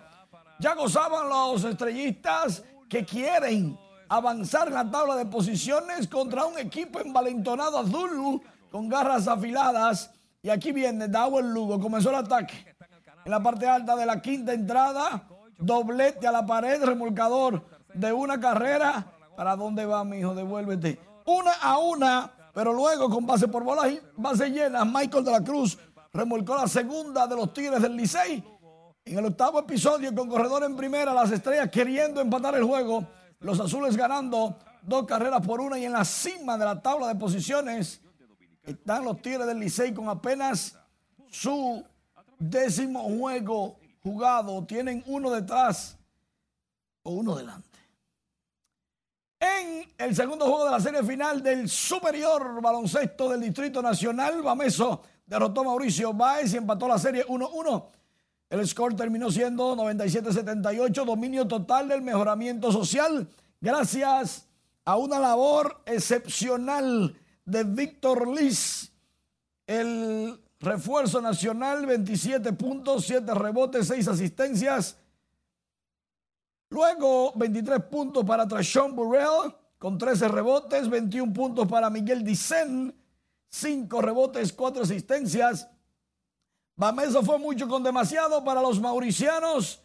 S44: Ya gozaban los estrellistas que quieren avanzar la tabla de posiciones contra un equipo envalentonado azul con garras afiladas. Y aquí viene Dawel Lugo. Comenzó el ataque. En la parte alta de la quinta entrada, doblete a la pared, remolcador de una carrera. ¿Para dónde va, mi hijo? Devuélvete. Una a una, pero luego con base por bola, base llena, Michael de la Cruz remolcó la segunda de los Tigres del Licey. En el octavo episodio, con corredor en primera, las estrellas queriendo empatar el juego, los azules ganando dos carreras por una y en la cima de la tabla de posiciones están los Tigres del Licey con apenas su décimo juego jugado. Tienen uno detrás o uno delante. En el segundo juego de la serie final del superior baloncesto del Distrito Nacional, Bameso derrotó a Mauricio Báez y empató la serie 1-1. El score terminó siendo 97-78, dominio total del mejoramiento social, gracias a una labor excepcional de Víctor Liz, el refuerzo nacional, 27 puntos, 7 rebotes, 6 asistencias. Luego, 23 puntos para Trashon Burrell, con 13 rebotes, 21 puntos para Miguel Dicen, 5 rebotes, 4 asistencias. Bameso fue mucho con demasiado para los mauricianos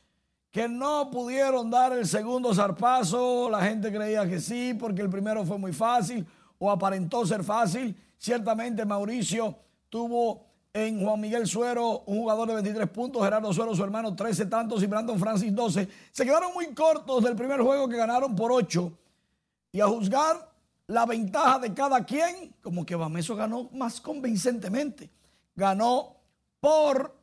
S44: que no pudieron dar el segundo zarpazo. La gente creía que sí, porque el primero fue muy fácil o aparentó ser fácil. Ciertamente Mauricio tuvo en Juan Miguel Suero un jugador de 23 puntos, Gerardo Suero su hermano 13 tantos y Brandon Francis 12. Se quedaron muy cortos del primer juego que ganaron por 8. Y a juzgar la ventaja de cada quien, como que Bameso ganó más convincentemente. Ganó por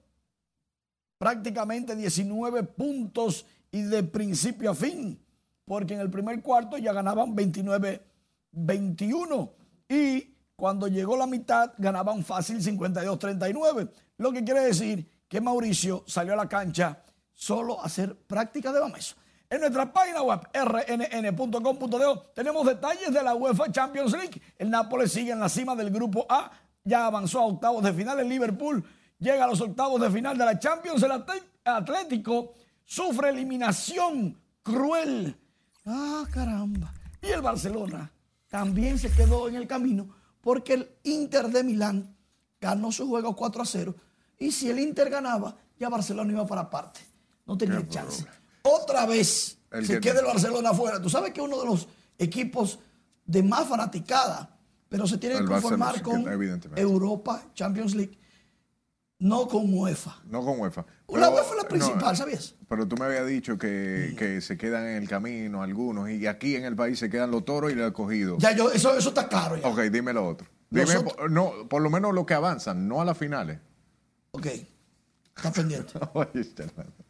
S44: prácticamente 19 puntos y de principio a fin, porque en el primer cuarto ya ganaban 29-21 y cuando llegó la mitad ganaban fácil 52-39, lo que quiere decir que Mauricio salió a la cancha solo a hacer práctica de Bameso. En nuestra página web rnn.com.de tenemos detalles de la UEFA Champions League. El Nápoles sigue en la cima del grupo A, ya avanzó a octavos de final. El Liverpool llega a los octavos de final de la Champions. El Atlético sufre eliminación cruel. Ah, caramba. Y el Barcelona también se quedó en el camino porque el Inter de Milán ganó su juego 4 a 0. Y si el Inter ganaba, ya Barcelona iba para parte. No tenía chance. Otra vez se queda el Barcelona afuera. Tú sabes que uno de los equipos de más fanaticada, pero se tiene que conformar con Europa, Champions League no con UEFA.
S2: No con UEFA.
S44: la UEFA es la principal, ¿sabías?
S2: Pero tú me habías dicho que, que, se quedan en el camino algunos y aquí en el país se quedan los toros y los acogidos.
S44: Ya, yo, eso, eso está caro ya.
S2: Ok, dime lo otro. Dime, no, por lo menos lo que avanzan, no a las finales.
S44: Ok, está pendiente. *laughs*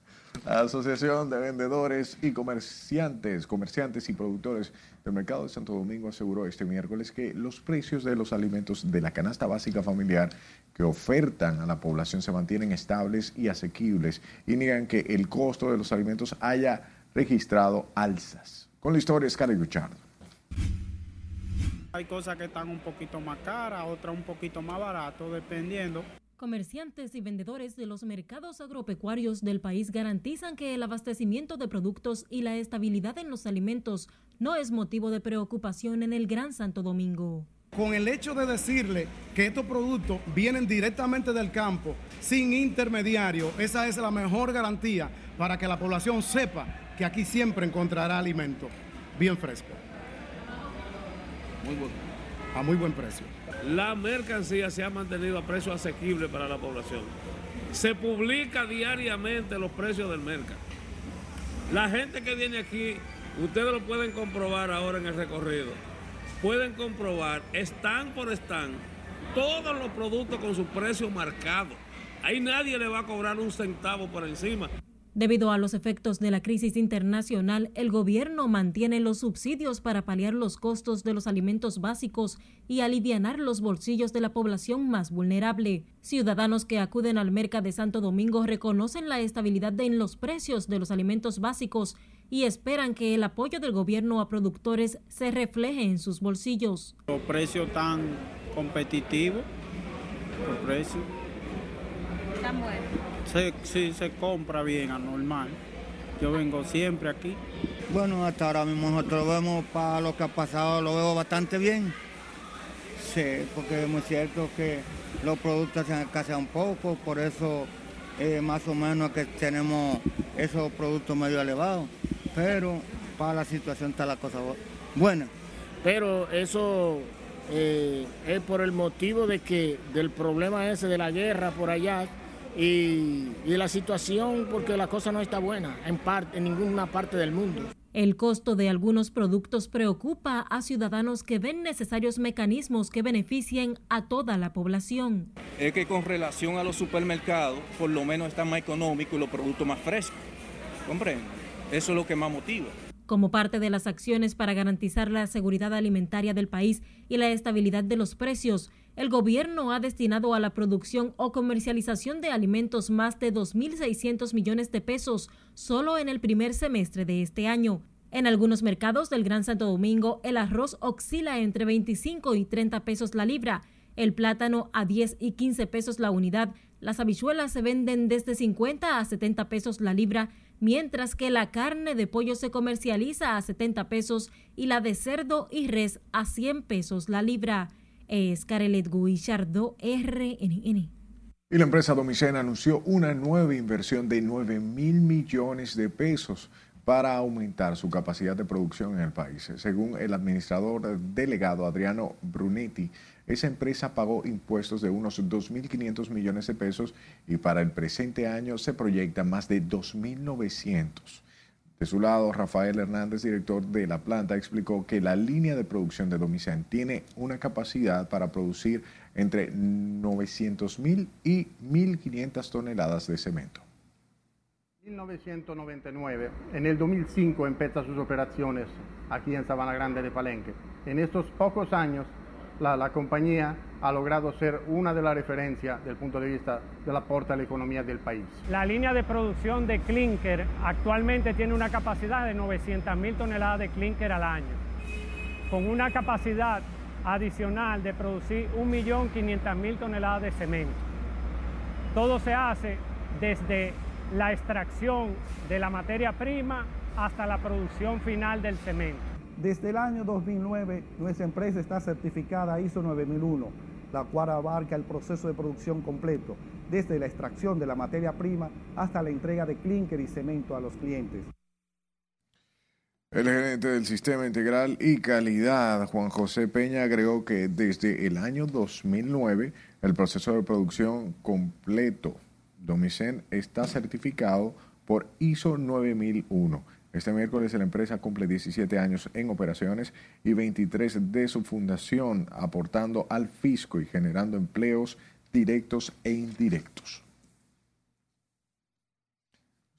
S2: Asociación de Vendedores y Comerciantes, Comerciantes y Productores del Mercado de Santo Domingo aseguró este miércoles que los precios de los alimentos de la canasta básica familiar que ofertan a la población se mantienen estables y asequibles y niegan que el costo de los alimentos haya registrado alzas. Con la historia, Scarlett Guchardo.
S43: Hay cosas que están un poquito más caras, otras un poquito más barato, dependiendo.
S32: Comerciantes y vendedores de los mercados agropecuarios del país garantizan que el abastecimiento de productos y la estabilidad en los alimentos no es motivo de preocupación en el Gran Santo Domingo.
S45: Con el hecho de decirle que estos productos vienen directamente del campo, sin intermediario, esa es la mejor garantía para que la población sepa que aquí siempre encontrará alimento bien fresco. Muy bueno. A muy buen precio
S46: la mercancía se ha mantenido a precio asequible para la población. Se publica diariamente los precios del mercado. La gente que viene aquí, ustedes lo pueden comprobar ahora en el recorrido. Pueden comprobar, están por están, todos los productos con su precio marcado. Ahí nadie le va a cobrar un centavo por encima.
S32: Debido a los efectos de la crisis internacional, el gobierno mantiene los subsidios para paliar los costos de los alimentos básicos y alivianar los bolsillos de la población más vulnerable. Ciudadanos que acuden al mercado de Santo Domingo reconocen la estabilidad en los precios de los alimentos básicos y esperan que el apoyo del gobierno a productores se refleje en sus bolsillos.
S43: Los precios tan competitivos, los precios.
S8: Tan buenos.
S43: Se, sí, se compra bien, anormal. Yo vengo siempre aquí.
S47: Bueno, hasta ahora mismo nosotros lo vemos para lo que ha pasado, lo veo bastante bien. Sí, porque es muy cierto que los productos se han escaseado un poco, por eso eh, más o menos que tenemos esos productos medio elevados. Pero para la situación está la cosa buena.
S48: Pero eso eh, es por el motivo de que del problema ese de la guerra por allá y, y la situación porque la cosa no está buena en, parte, en ninguna parte del mundo.
S32: El costo de algunos productos preocupa a ciudadanos que ven necesarios mecanismos que beneficien a toda la población.
S49: Es que con relación a los supermercados, por lo menos están más económicos y los productos más frescos. ¿Comprenden? Eso es lo que más motiva.
S32: Como parte de las acciones para garantizar la seguridad alimentaria del país y la estabilidad de los precios, el gobierno ha destinado a la producción o comercialización de alimentos más de 2.600 millones de pesos solo en el primer semestre de este año. En algunos mercados del Gran Santo Domingo, el arroz oscila entre 25 y 30 pesos la libra, el plátano a 10 y 15 pesos la unidad, las habichuelas se venden desde 50 a 70 pesos la libra, mientras que la carne de pollo se comercializa a 70 pesos y la de cerdo y res a 100 pesos la libra. Es Carelet RNN.
S2: Y la empresa Domicén anunció una nueva inversión de 9 mil millones de pesos para aumentar su capacidad de producción en el país. Según el administrador delegado Adriano Brunetti, esa empresa pagó impuestos de unos 2.500 millones de pesos y para el presente año se proyecta más de 2.900. De su lado, Rafael Hernández, director de la planta, explicó que la línea de producción de Domicén tiene una capacidad para producir entre 900.000 y 1.500 toneladas de cemento.
S50: 1999, en el 2005 empieza sus operaciones aquí en Sabana Grande de Palenque. En estos pocos años la, compañía ha logrado ser una de las referencias del punto de vista del aporte a la economía del país.
S7: La línea de producción de clinker actualmente tiene una capacidad de 900 mil toneladas de clinker al año, con una capacidad adicional de producir 1.500.000 toneladas de cemento. Todo se hace desde la extracción de la materia prima hasta la producción final del cemento.
S51: Desde el año 2009, nuestra empresa está certificada ISO 9001, la cual abarca el proceso de producción completo, desde la extracción de la materia prima hasta la entrega de clínker y cemento a los clientes.
S2: El gerente del Sistema Integral y Calidad, Juan José Peña, agregó que desde el año 2009 el proceso de producción completo Domicen está certificado por ISO 9001 este miércoles la empresa cumple 17 años en operaciones y 23 de su fundación, aportando al fisco y generando empleos directos e indirectos.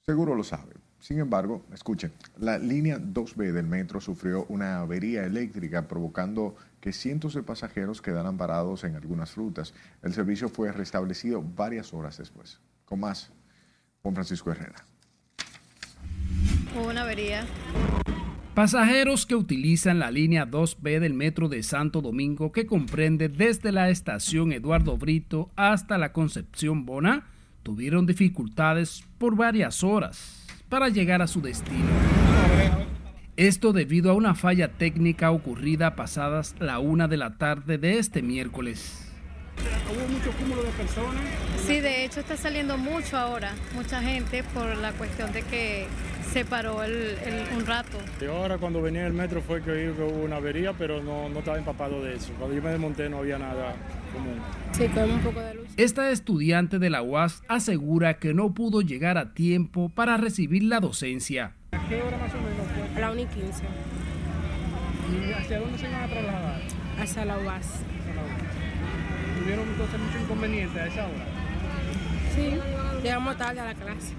S2: Seguro lo sabe. Sin embargo, escuchen, la línea 2B del metro sufrió una avería eléctrica provocando que cientos de pasajeros quedaran parados en algunas rutas. El servicio fue restablecido varias horas después. Con más, Juan Francisco Herrera.
S8: Hubo una avería.
S11: Pasajeros que utilizan la línea 2B del metro de Santo Domingo, que comprende desde la estación Eduardo Brito hasta la Concepción Bona, tuvieron dificultades por varias horas para llegar a su destino. Esto debido a una falla técnica ocurrida pasadas la una de la tarde de este miércoles.
S7: ¿Hubo mucho cúmulo de personas?
S8: Sí, de hecho está saliendo mucho ahora, mucha gente por la cuestión de que se paró el, el, un rato.
S52: Y ahora cuando venía el metro fue que, hubo una avería, pero no, no, estaba empapado de eso. Cuando yo me desmonté no había nada común.
S8: Sí, con un poco de luz.
S11: Esta estudiante de la UAS asegura que no pudo llegar a tiempo para recibir la docencia.
S7: ¿A qué hora más o menos fue?
S8: A la 1 y 15.
S7: ¿Y hacia dónde se iban a trasladar?
S8: Hacia la UAS.
S7: ¿Tuvieron entonces mucho inconveniente a esa hora?
S8: Sí, llegamos tarde a la clase.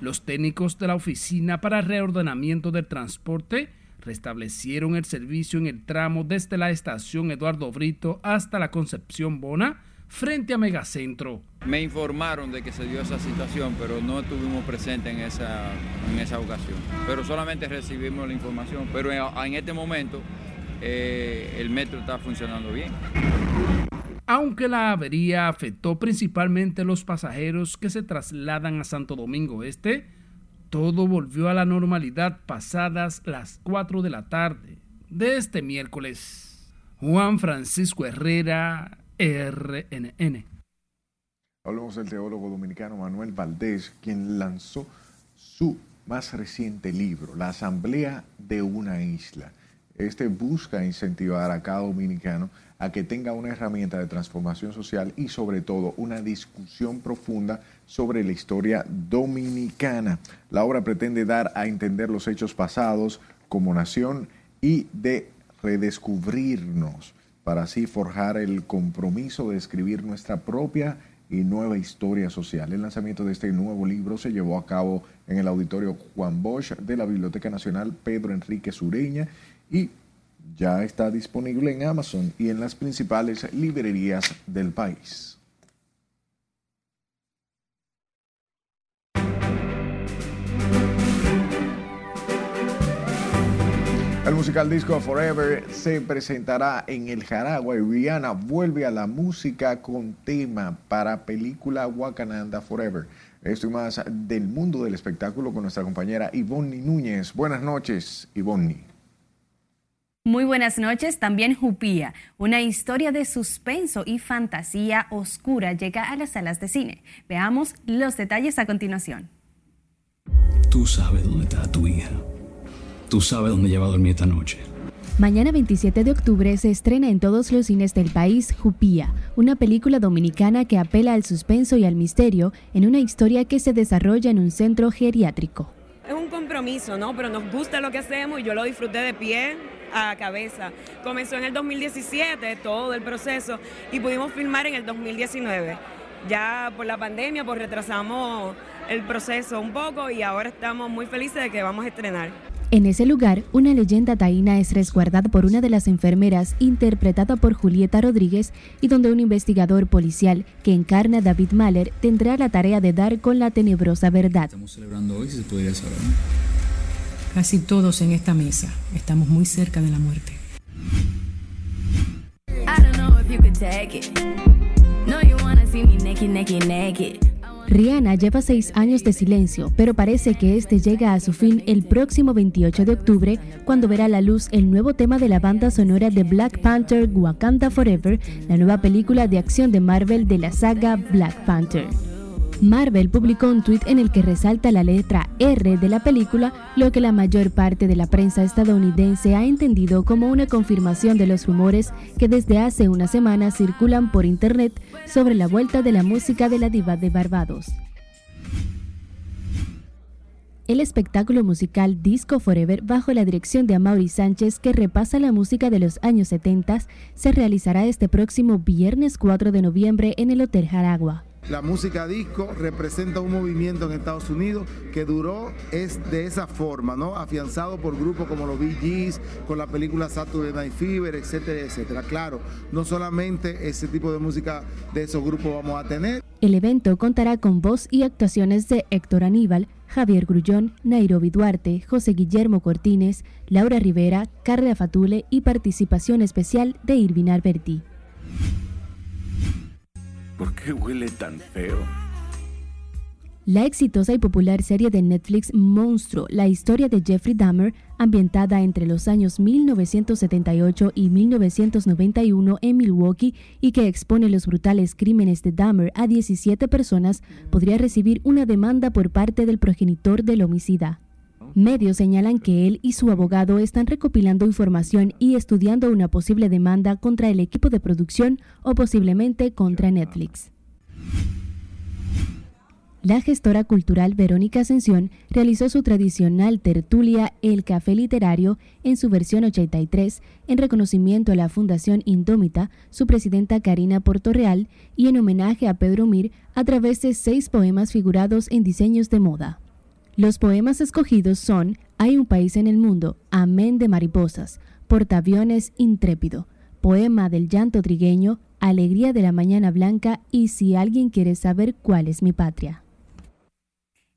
S11: Los técnicos de la Oficina para Reordenamiento del Transporte restablecieron el servicio en el tramo desde la estación Eduardo Brito hasta la Concepción Bona frente a Megacentro.
S53: Me informaron de que se dio esa situación, pero no estuvimos presentes en esa, en esa ocasión. Pero solamente recibimos la información. Pero en, este momento eh, el metro está funcionando bien.
S11: Aunque la avería afectó principalmente a los pasajeros que se trasladan a Santo Domingo Este, todo volvió a la normalidad pasadas las 4 de la tarde de este miércoles. Juan Francisco Herrera, RNN.
S2: Hablamos del teólogo dominicano Manuel Valdés, quien lanzó su más reciente libro, La Asamblea de una Isla. Este busca incentivar a cada dominicano a que tenga una herramienta de transformación social y sobre todo una discusión profunda sobre la historia dominicana. La obra pretende dar a entender los hechos pasados como nación y de redescubrirnos para así forjar el compromiso de escribir nuestra propia y nueva historia social. El lanzamiento de este nuevo libro se llevó a cabo en el auditorio Juan Bosch de la Biblioteca Nacional Pedro Enrique Sureña y ya está disponible en Amazon y en las principales librerías del país. El musical disco Forever se presentará en el Jaragua y Rihanna vuelve a la música con tema para película Wakananda Forever. Esto y más del mundo del espectáculo con nuestra compañera Ivonne Núñez. Buenas noches, Ivonne.
S54: Muy buenas noches. También Jupía, una historia de suspenso y fantasía oscura llega a las salas de cine. Veamos los detalles a continuación.
S55: Tú sabes dónde está tu hija. Tú sabes dónde lleva a dormir esta noche.
S54: Mañana 27 de octubre se estrena en todos los cines del país Jupía, una película dominicana que apela al suspenso y al misterio en una historia que se desarrolla en un centro geriátrico.
S56: Es un compromiso, ¿no? Pero nos gusta lo que hacemos y yo lo disfruté de pie a cabeza. Comenzó en el 2017 todo el proceso y pudimos filmar en el 2019. Ya por la pandemia pues retrasamos el proceso un poco y ahora estamos muy felices de que vamos a estrenar.
S54: En ese lugar, una leyenda taína es resguardada por una de las enfermeras interpretada por Julieta Rodríguez y donde un investigador policial que encarna a David Mahler tendrá la tarea de dar con la tenebrosa verdad.
S55: Estamos celebrando hoy, si se podría saber.
S57: Casi todos en esta mesa estamos muy cerca de la muerte.
S54: Rihanna lleva seis años de silencio, pero parece que este llega a su fin el próximo 28 de octubre, cuando verá la luz el nuevo tema de la banda sonora de Black Panther Wakanda Forever, la nueva película de acción de Marvel de la saga Black Panther. Marvel publicó un tuit en el que resalta la letra R de la película, lo que la mayor parte de la prensa estadounidense ha entendido como una confirmación de los rumores que desde hace una semana circulan por internet sobre la vuelta de la música de la diva de Barbados. El espectáculo musical Disco Forever, bajo la dirección de Amaury Sánchez, que repasa la música de los años 70, se realizará este próximo viernes 4 de noviembre en el Hotel Jaragua.
S58: La música disco representa un movimiento en Estados Unidos que duró es de esa forma, ¿no? Afianzado por grupos como los Bee Gees, con la película Saturday Night Fever, etcétera, etcétera. Claro, no solamente ese tipo de música de esos grupos vamos a tener.
S54: El evento contará con voz y actuaciones de Héctor Aníbal, Javier Grullón, Nairobi Duarte, José Guillermo Cortines, Laura Rivera, Carla Fatule y participación especial de Irvin Alberti.
S59: ¿Por qué huele tan feo?
S54: La exitosa y popular serie de Netflix Monstruo, la historia de Jeffrey Dahmer, ambientada entre los años 1978 y 1991 en Milwaukee y que expone los brutales crímenes de Dahmer a 17 personas, podría recibir una demanda por parte del progenitor del homicida. Medios señalan que él y su abogado están recopilando información y estudiando una posible demanda contra el equipo de producción o posiblemente contra Netflix. La gestora cultural Verónica Ascensión realizó su tradicional tertulia El Café Literario en su versión 83 en reconocimiento a la Fundación Indómita, su presidenta Karina Portorreal y en homenaje a Pedro Mir a través de seis poemas figurados en diseños de moda. Los poemas escogidos son Hay un país en el mundo, Amén de mariposas, Portaaviones intrépido, Poema del llanto trigueño, Alegría de la mañana blanca y Si alguien quiere saber cuál es mi patria.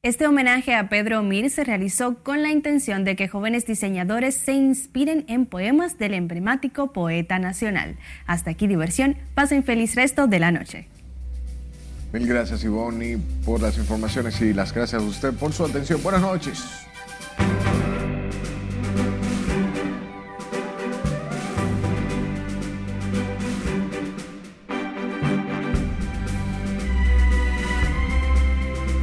S60: Este homenaje a Pedro Mir se realizó con la intención de que jóvenes diseñadores se inspiren en poemas del emblemático poeta nacional. Hasta aquí diversión, pasen feliz resto de la noche.
S2: Mil gracias Ivonne por las informaciones y las gracias a usted por su atención. Buenas noches.